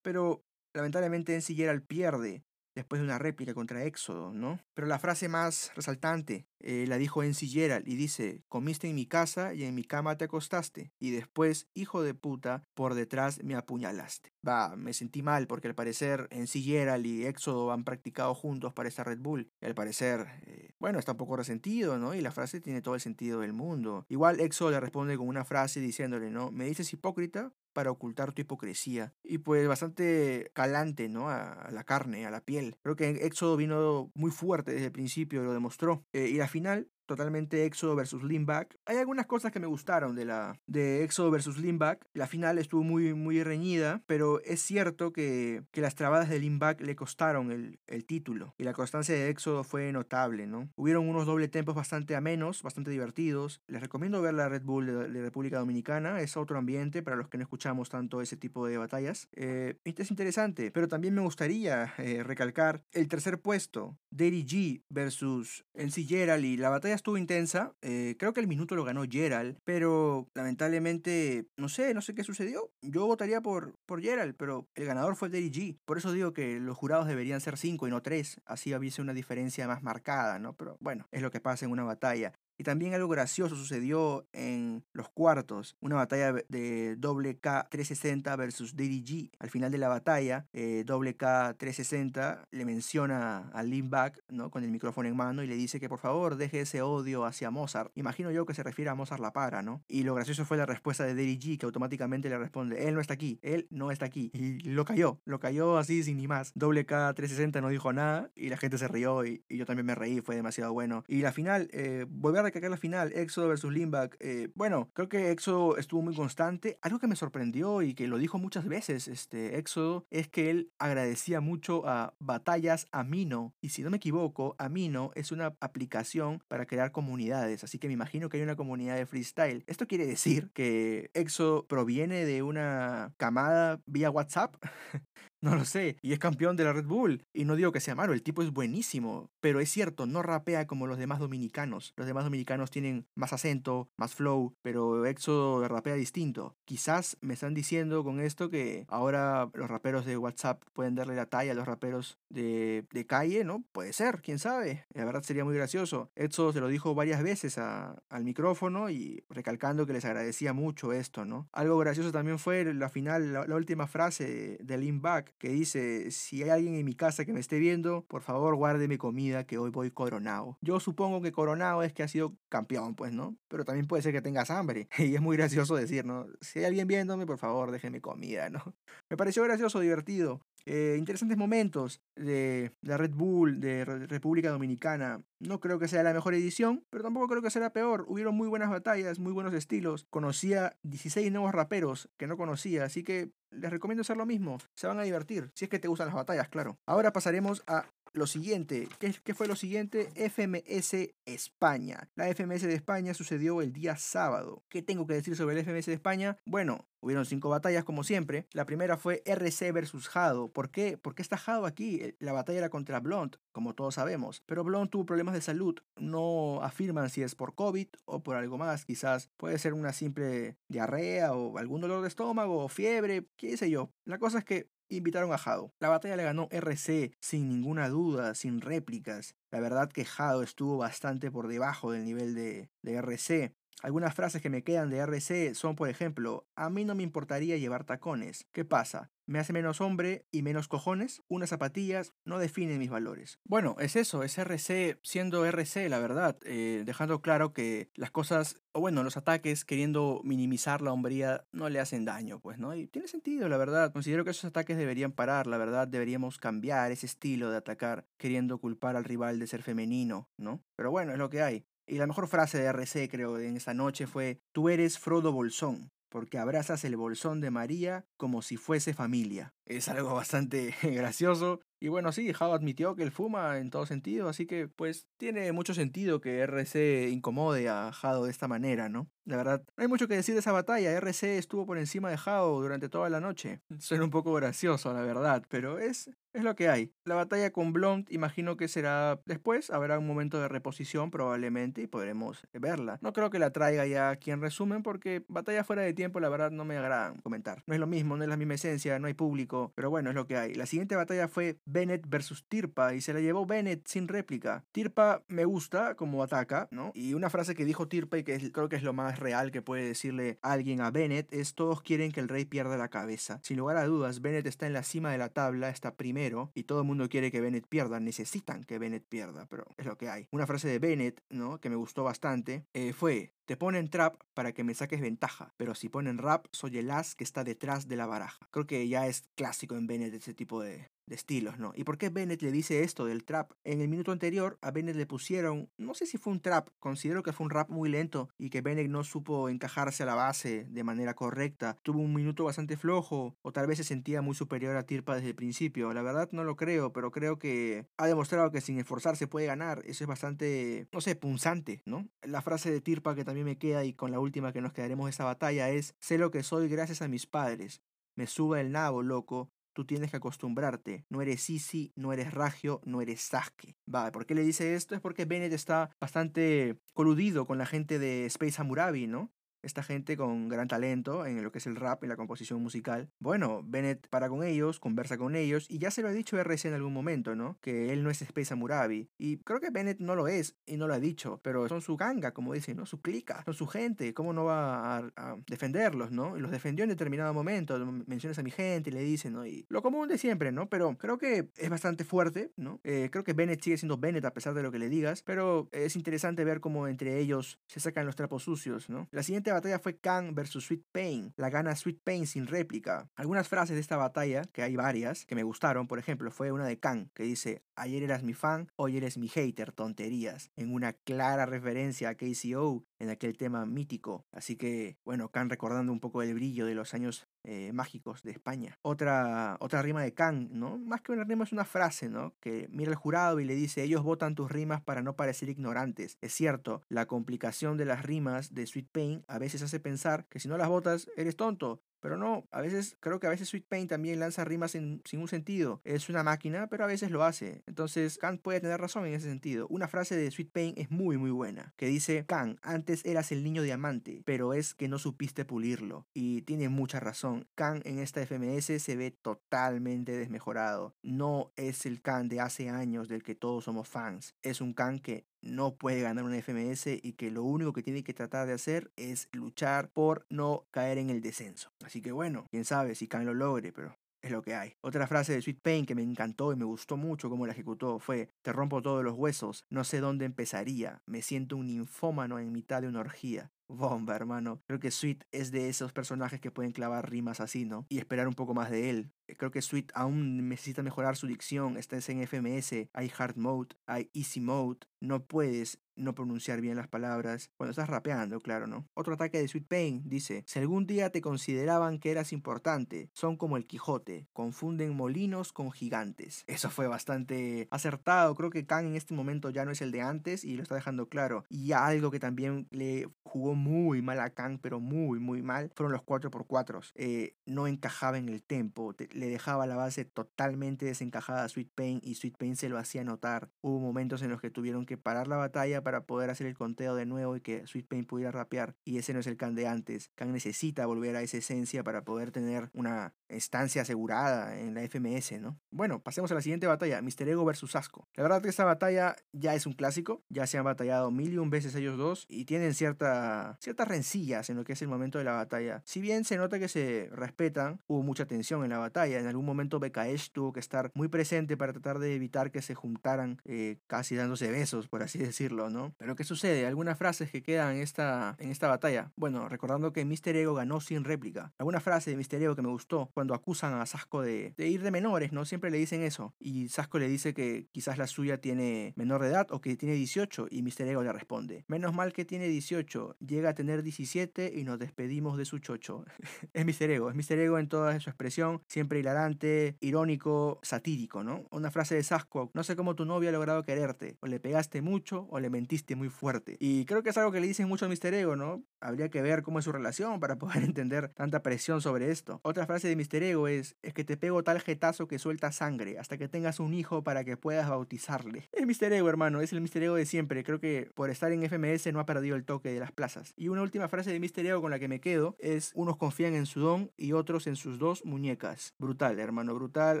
Pero lamentablemente en sí Gerald pierde después de una réplica contra Éxodo, ¿no? Pero la frase más resaltante eh, la dijo NC Gerald y dice, comiste en mi casa y en mi cama te acostaste y después, hijo de puta, por detrás me apuñalaste. Va, me sentí mal porque al parecer NC Gerald y Éxodo han practicado juntos para esta Red Bull al parecer, eh, bueno, está un poco resentido, ¿no? Y la frase tiene todo el sentido del mundo. Igual Éxodo le responde con una frase diciéndole, ¿no? Me dices hipócrita, para ocultar tu hipocresía. Y pues bastante calante, ¿no? A, la carne, a la piel. Creo que Éxodo vino muy fuerte desde el principio, lo demostró. Eh, y al final totalmente Éxodo versus Limback. Hay algunas cosas que me gustaron de la de Éxodo versus Limback. La final estuvo muy, muy reñida, pero es cierto que, que las trabadas de Limback le costaron el, el, título. Y la constancia de Éxodo fue notable, ¿no? Hubieron unos doble tempos bastante amenos, bastante divertidos. Les recomiendo ver la Red Bull de, República Dominicana. Es otro ambiente para los que no escuchamos tanto ese tipo de batallas. Eh, es interesante, pero también me gustaría eh, recalcar el tercer puesto, Daddy G versus Gerald y la batalla estuvo intensa. Eh, creo que el minuto lo ganó Gerald, pero lamentablemente, no sé, no sé qué sucedió. Yo votaría por, por Gerald, pero el ganador fue Derry G. Por eso digo que los jurados deberían ser 5 y no 3. Así hubiese una diferencia más marcada, ¿no? Pero bueno, es lo que pasa en una batalla. Y también algo gracioso sucedió en los cuartos, una batalla de WK 360 versus DDG. Al final de la batalla, eh, WK 360 le menciona a Back, ¿no? con el micrófono en mano y le dice que por favor deje ese odio hacia Mozart. Imagino yo que se refiere a Mozart la para, ¿no? Y lo gracioso fue la respuesta de DDG que automáticamente le responde, él no está aquí, él no está aquí. Y lo cayó, lo cayó así sin ni más. WK 360 no dijo nada y la gente se rió y, yo también me reí, fue demasiado bueno. Y la final, eh, volver recalcar la final, Éxodo versus Limback. Eh, bueno, creo que Éxodo estuvo muy constante. Algo que me sorprendió y que lo dijo muchas veces este Éxodo es que él agradecía mucho a Batallas Amino. Y si no me equivoco, Amino es una aplicación para crear comunidades. Así que me imagino que hay una comunidad de freestyle. Esto quiere decir que Éxodo proviene de una camada vía WhatsApp No lo sé. Y es campeón de la Red Bull. Y no digo que sea malo, el tipo es buenísimo. Pero es cierto, no rapea como los demás dominicanos. Los demás dominicanos tienen más acento, más flow, pero Éxodo rapea distinto. Quizás me están diciendo con esto que ahora los raperos de WhatsApp pueden darle la talla a los raperos de, de calle, ¿no? Puede ser, quién sabe. La verdad sería muy gracioso. Éxodo se lo dijo varias veces al micrófono y recalcando que les agradecía mucho esto, ¿no? Algo gracioso también fue la final, la, última frase de Lean Que dice, si hay alguien en mi casa que me esté viendo, por favor guarde comida que hoy voy coronado. Yo supongo que coronado es que ha sido campeón, pues, ¿no? Pero también puede ser que tengas hambre. Y es muy gracioso decir, ¿no? Si hay alguien viéndome, por favor déjeme comida, ¿no? Me pareció gracioso, divertido. Eh, interesantes momentos de la Red Bull, de República Dominicana. No creo que sea la mejor edición, pero tampoco creo que sea la peor. Hubieron muy buenas batallas, muy buenos estilos. Conocía 16 nuevos raperos que no conocía, así que les recomiendo hacer lo mismo. Se van a divertir, si es que te gustan las batallas, claro. Ahora pasaremos a lo siguiente. ¿Qué, ¿Qué, fue lo siguiente? FMS España. La FMS de España sucedió el día sábado. ¿Qué tengo que decir sobre el FMS de España? Bueno, hubieron cinco batallas como siempre. La primera fue RC versus Jado. ¿Por qué? ¿Por qué está Jado aquí? La batalla era contra Blunt, como todos sabemos. Pero Blunt tuvo problemas de salud. No afirman si es por COVID o por algo más. Quizás puede ser una simple diarrea o algún dolor de estómago o fiebre, qué sé yo. La cosa es que invitaron a Jado. La batalla le ganó RC sin ninguna duda, sin réplicas. La verdad que Jado estuvo bastante por debajo del nivel de, de RC. Algunas frases que me quedan de RC son, por ejemplo, a mí no me importaría llevar tacones. ¿Qué pasa? ¿Me hace menos hombre y menos cojones? Unas zapatillas no definen mis valores. Bueno, es eso, es RC siendo RC, la verdad, eh, dejando claro que las cosas, o bueno, los ataques queriendo minimizar la hombría no le hacen daño, pues, ¿no? Y tiene sentido, la verdad. Considero que esos ataques deberían parar, la verdad, deberíamos cambiar ese estilo de atacar queriendo culpar al rival de ser femenino, ¿no? Pero bueno, es lo que hay. Y la mejor frase de RC, creo, en esa noche fue, tú eres Frodo Bolsón, porque abrazas el bolsón de María como si fuese familia. Es algo bastante gracioso y bueno, sí, Jao admitió que él fuma en todo sentido, así que pues tiene mucho sentido que RC incomode a Jado de esta manera, ¿no? La verdad, no hay mucho que decir de esa batalla, RC estuvo por encima de Jao durante toda la noche. Suena un poco gracioso, la verdad, pero es, es lo que hay. La batalla con Blunt imagino que será después, habrá un momento de reposición probablemente y podremos verla. No creo que la traiga ya aquí en resumen porque batalla fuera de tiempo la verdad no me agrada comentar. No es lo mismo, no es la misma esencia, no hay público, pero bueno, es lo que hay. La siguiente batalla fue Bennett versus Tirpa y se la llevó Bennett sin réplica. Tirpa me gusta como ataca, ¿no? Y una frase que dijo Tirpa y que creo que es lo más real que puede decirle alguien a Bennett es todos quieren que el rey pierda la cabeza. Sin lugar a dudas, Bennett está en la cima de la tabla, está primero y todo el mundo quiere que Bennett pierda, necesitan que Bennett pierda, pero es lo que hay. Una frase de Bennett, ¿no? Que me gustó bastante, eh, fue, te ponen trap para que me saques ventaja, pero si ponen rap, soy el as que está detrás de la baraja. Creo que ya es clásico en Bennett ese tipo de, de estilos, ¿no? ¿Y por qué Bennett le dice esto del trap? En el minuto anterior a Bennett le pusieron, no sé si fue un trap, considero que fue un rap muy lento y que Bennett no supo encajarse a la base de manera correcta. Tuvo un minuto bastante flojo o tal vez se sentía muy superior a Tirpa desde el principio. La verdad no lo creo, pero creo que ha demostrado que sin esforzarse puede ganar. Eso es bastante, no sé, punzante, ¿no? La frase de Tirpa que también me queda y con la última que nos quedaremos de esta batalla es, sé lo que soy gracias a mis padres. Me suba el nabo, loco, tú tienes que acostumbrarte. No eres Sisi, no eres Ragio, no eres Sasuke. Va, ¿por qué le dice esto? Es porque Bennett está bastante coludido con la gente de Space Hammurabi, ¿no? Esta gente con gran talento en lo que es el rap y la composición musical. Bueno, Bennett para con ellos, conversa con ellos y ya se lo ha dicho RC en algún momento, ¿no? Que él no es Space Amurabi. Y creo que Bennett no lo es y no lo ha dicho, pero son su ganga, como dicen, ¿no? Su clica, son su gente. ¿Cómo no va a, defenderlos, ¿no? Y los defendió en determinado momento. Menciones a mi gente y le dicen, ¿no? Y lo común de siempre, ¿no? Pero creo que es bastante fuerte, ¿no? Eh, creo que Bennett sigue siendo Bennett a pesar de lo que le digas, pero es interesante ver cómo entre ellos se sacan los trapos sucios, ¿no? La siguiente batalla fue Kang versus Sweet Pain. La gana Sweet Pain sin réplica. Algunas frases de esta batalla, que hay varias, que me gustaron, por ejemplo, fue una de Kang, que dice, ayer eras mi fan, hoy eres mi hater, tonterías. En una clara referencia a KCO en aquel tema mítico. Así que, bueno, Kang recordando un poco el brillo de los años eh, mágicos de España. Otra, otra rima de Kang, ¿no? Más que una rima es una frase, ¿no? Que mira al jurado y le dice, ellos votan tus rimas para no parecer ignorantes. Es cierto, la complicación de las rimas de Sweet Pain a veces hace pensar que si no las votas eres tonto, pero no, a veces, creo que a veces Sweet Pain también lanza rimas sin un sentido. Es una máquina, pero a veces lo hace. Entonces, Kang puede tener razón en ese sentido. Una frase de Sweet Pain es muy, muy buena. Que dice, Kang, antes eras el niño diamante, pero es que no supiste pulirlo. Y tiene mucha razón. Kang en esta FMS se ve totalmente desmejorado. No es el Kang de hace años del que todos somos fans. Es un Kang que no puede ganar un FMS y que lo único que tiene que tratar de hacer es luchar por no caer en el descenso. Así que bueno, quién sabe si Khan lo logre, pero es lo que hay. Otra frase de Sweet Pain que me encantó y me gustó mucho cómo la ejecutó fue, te rompo todos los huesos, no sé dónde empezaría, me siento un ninfómano en mitad de una orgía. Bomba, hermano. Creo que Sweet es de esos personajes que pueden clavar rimas así, ¿no? Y esperar un poco más de él. Creo que Sweet aún necesita mejorar su dicción. Está en FMS, hay Hard Mode, hay Easy Mode. No puedes no pronunciar bien las palabras cuando estás rapeando, claro, ¿no? Otro ataque de Sweet Pain dice, si algún día te consideraban que eras importante, son como el Quijote, confunden molinos con gigantes. Eso fue bastante acertado, creo que Kang en este momento ya no es el de antes y lo está dejando claro. Y algo que también le jugó muy mal a Kang, pero muy, muy mal, fueron los 4x4. Eh, no encajaba en el tempo, le dejaba la base totalmente desencajada a Sweet Pain y Sweet Pain se lo hacía notar. Hubo momentos en los que tuvieron que parar la batalla para poder hacer el conteo de nuevo y que Sweet Pain pudiera rapear. Y ese no es el Kang de antes. Kang necesita volver a esa esencia para poder tener una estancia asegurada en la FMS, ¿no? Bueno, pasemos a la siguiente batalla, Mr. Ego versus Asco. La verdad que esta batalla ya es un clásico, ya se han batallado mil y un veces ellos dos y tienen cierta, ciertas rencillas en lo que es el momento de la batalla. Si bien se nota que se respetan, hubo mucha tensión en la batalla. En algún momento BKS tuvo que estar muy presente para tratar de evitar que se juntaran eh, casi dándose besos, por así decirlo, ¿no? Pero ¿qué sucede? Algunas frases que quedan en esta, en esta batalla. Bueno, recordando que Mr. Ego ganó sin réplica. Alguna frase de Mr. Ego que me gustó cuando acusan a Sasco de, de ir de menores, ¿no? Siempre le dicen eso. Y Sasco le dice que quizás la suya tiene menor de edad o que tiene 18 y Mr. Ego le responde, menos mal que tiene 18, llega a tener 17 y nos despedimos de su chocho. es Mr. Ego, es Mr. Ego en toda su expresión, siempre hilarante, irónico, satírico, ¿no? Una frase de Sasco, no sé cómo tu novia ha logrado quererte, o le pegaste mucho o le mentiste muy fuerte. Y creo que es algo que le dicen mucho a Mr. Ego, ¿no? Habría que ver cómo es su relación para poder entender tanta presión sobre esto. Otra frase de Mr. Ego es, es que te pego tal jetazo que suelta sangre hasta que tengas un hijo para que puedas bautizarle. Es Mr. Ego, hermano, es el Mr. Ego de siempre. Creo que por estar en FMS no ha perdido el toque de las plazas. Y una última frase de Mr. Ego con la que me quedo es, unos confían en su don y otros en sus dos muñecas. Brutal, hermano, brutal,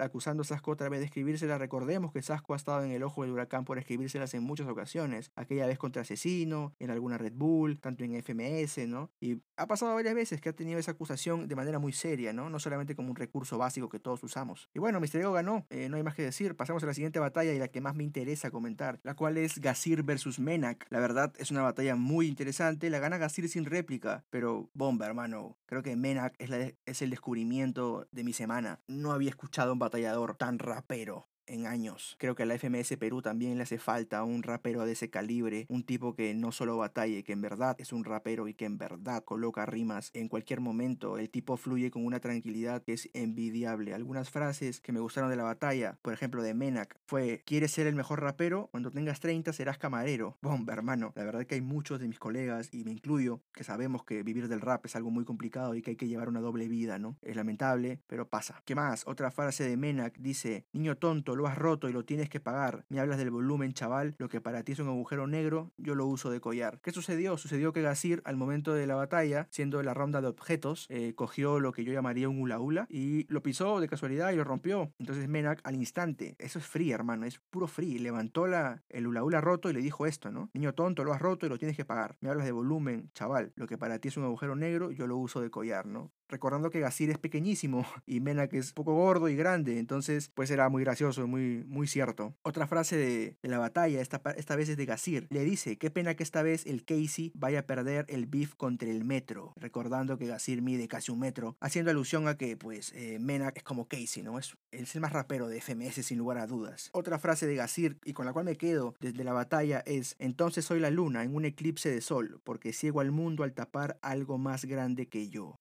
acusando a Sasco otra vez de escribírsela. Recordemos que Sasco ha estado en el ojo del huracán por escribírselas en muchas ocasiones. Aquella vez contra Asesino, en alguna Red Bull, tanto en FMS, ¿no? Y ha pasado varias veces que ha tenido esa acusación de manera muy seria, ¿no? No solamente como un recurso básico que todos usamos. Y bueno, Misterio ganó, eh, no hay más que decir. Pasamos a la siguiente batalla y la que más me interesa comentar, la cual es Gasir versus Menak. La verdad es una batalla muy interesante, la gana Gasir sin réplica, pero bomba, hermano. Creo que Menak es, es el descubrimiento de mi semana. No había escuchado un batallador tan rapero en años. Creo que a la FMS Perú también le hace falta un rapero de ese calibre, un tipo que no solo batalle, que en verdad es un rapero y que en verdad coloca rimas en cualquier momento. El tipo fluye con una tranquilidad que es envidiable. Algunas frases que me gustaron de la batalla, por ejemplo de Menak, fue, ¿quieres ser el mejor rapero? Cuando tengas 30 serás camarero. Bomba, hermano. La verdad que hay muchos de mis colegas, y me incluyo, que sabemos que vivir del rap es algo muy complicado y que hay que llevar una doble vida, ¿no? Es lamentable, pero pasa. ¿Qué más? Otra frase de Menak dice, niño tonto, lo has roto y lo tienes que pagar. Me hablas del volumen, chaval. Lo que para ti es un agujero negro, yo lo uso de collar. ¿Qué sucedió? Sucedió que Gasir, al momento de la batalla, siendo la ronda de objetos, eh, cogió lo que yo llamaría un hula hula y lo pisó de casualidad y lo rompió. Entonces Menak al instante, eso es free, hermano, es puro free. Levantó la, el hula hula roto y le dijo esto, ¿no? Niño tonto, lo has roto y lo tienes que pagar. Me hablas de volumen, chaval. Lo que para ti es un agujero negro, yo lo uso de collar, ¿no? Recordando que Gasir es pequeñísimo y Mena que es poco gordo y grande, entonces pues era muy gracioso, muy, muy cierto. Otra frase de, la batalla, esta, esta vez es de Gasir, le dice, qué pena que esta vez el Casey vaya a perder el beef contra el metro, recordando que Gasir mide casi un metro, haciendo alusión a que pues eh, Mena es como Casey, ¿no? Es, es el más rapero de FMS sin lugar a dudas. Otra frase de Gasir y con la cual me quedo desde la batalla es, entonces soy la luna en un eclipse de sol, porque ciego al mundo al tapar algo más grande que yo.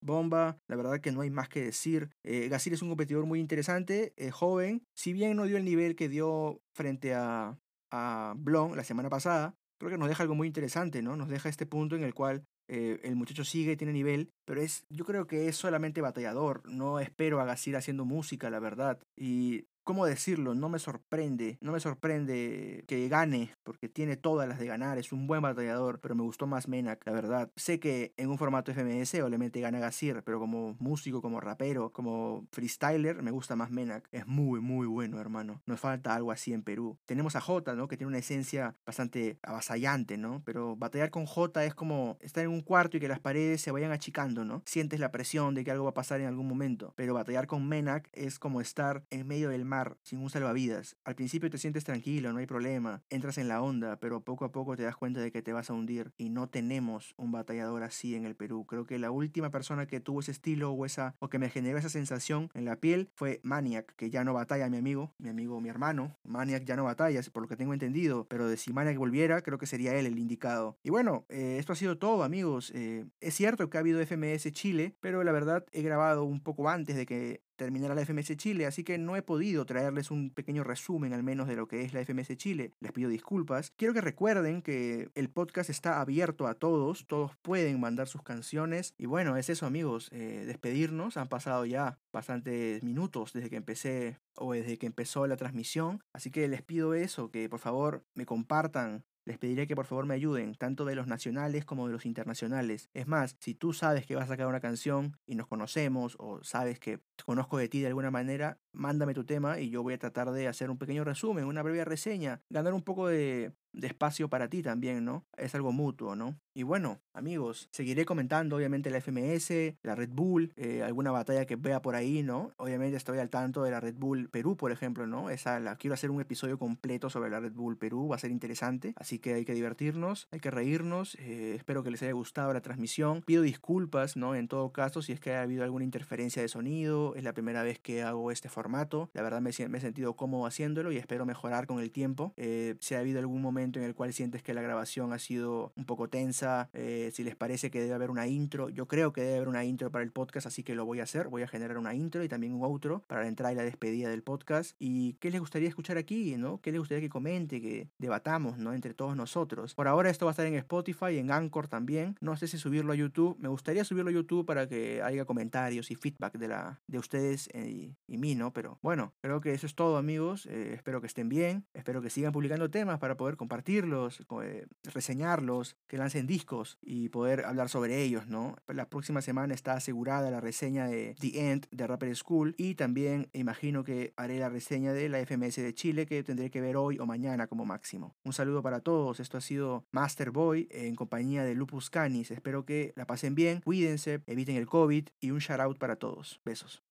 Bomba, la verdad que no hay más que decir. Eh, es un competidor muy interesante, joven. Si bien no dio el nivel que dio frente a, a Blon la semana pasada, creo que nos deja algo muy interesante, ¿no? Nos deja este punto en el cual eh, el muchacho sigue, tiene nivel, pero es, yo creo que es solamente batallador. No espero a Gasir haciendo música, la verdad. Y ¿cómo decirlo? No me sorprende, no me sorprende que gane, porque tiene todas las de ganar, es un buen batallador, pero me gustó más Menak, la verdad. Sé que en un formato FMS obviamente gana Gasir, pero como músico, como rapero, como freestyler, me gusta más Menak. Es muy, muy bueno, hermano. Nos falta algo así en Perú. Tenemos a Jota, ¿no? Que tiene una esencia bastante avasallante, ¿no? Pero batallar con Jota es como estar en un cuarto y que las paredes se vayan achicando, ¿no? Sientes la presión de que algo va a pasar en algún momento. Pero batallar con Menak es como estar en medio del sin un salvavidas. Al principio te sientes tranquilo, no hay problema, entras en la onda, pero poco a poco te das cuenta de que te vas a hundir y no tenemos un batallador así en el Perú. Creo que la última persona que tuvo ese estilo o esa o que me generó esa sensación en la piel fue Maniac, que ya no batalla mi amigo, mi amigo, mi hermano. Maniac ya no batalla, por lo que tengo entendido, pero de si Maniac volviera, creo que sería él el indicado. Y bueno, eh, esto ha sido todo, amigos. Eh, es cierto que ha habido FMS Chile, pero la verdad he grabado un poco antes de que terminar la FMS Chile, así que no he podido traerles un pequeño resumen al menos de lo que es la FMS Chile. Les pido disculpas. Quiero que recuerden que el podcast está abierto a todos, todos pueden mandar sus canciones. Y bueno, es eso amigos, eh, despedirnos. Han pasado ya bastantes minutos desde que empecé o desde que empezó la transmisión. Así que les pido eso, que por favor me compartan les pediré que por favor me ayuden, tanto de los nacionales como de los internacionales. Es más, si tú sabes que vas a sacar una canción y nos conocemos o sabes que conozco de ti de alguna manera, mándame tu tema y yo voy a tratar de hacer un pequeño resumen, una breve reseña, ganar un poco de, de espacio para ti también, ¿no? Es algo mutuo, ¿no? Y bueno, amigos, seguiré comentando obviamente la FMS, la Red Bull, eh, alguna batalla que vea por ahí, ¿no? Obviamente estoy al tanto de la Red Bull Perú, por ejemplo, ¿no? Esa la quiero hacer un episodio completo sobre la Red Bull Perú, va a ser interesante, así que hay que divertirnos, hay que reírnos, eh, espero que les haya gustado la transmisión, pido disculpas, ¿no? En todo caso, si es que ha habido alguna interferencia de sonido, es la primera vez que hago este formato, la verdad me, he sentido cómodo haciéndolo y espero mejorar con el tiempo, eh, si ha habido algún momento en el cual sientes que la grabación ha sido un poco tensa, eh, si les parece que debe haber una intro, yo creo que debe haber una intro para el podcast, así que lo voy a hacer, voy a generar una intro y también un outro para la entrada y la despedida del podcast. ¿Y qué les gustaría escuchar aquí, no? ¿Qué les gustaría que comente, que debatamos, no? Entre todos nosotros. Por ahora esto va a estar en Spotify, en Anchor también. No sé si subirlo a YouTube. Me gustaría subirlo a YouTube para que haya comentarios y feedback de, la, de ustedes eh, y, mí, ¿no? Pero bueno, creo que eso es todo, amigos. Eh, espero que estén bien. Espero que sigan publicando temas para poder compartirlos, reseñarlos, que lancen discos y poder hablar sobre ellos, ¿no? La próxima semana está asegurada la reseña de The End de Rapper School y también imagino que haré la reseña de la FMS de Chile que tendré que ver hoy o mañana como máximo. Un saludo para todos. Esto ha sido Master Boy en compañía de Lupus Canis. Espero que la pasen bien, cuídense, eviten el COVID y un shout out para todos. Besos.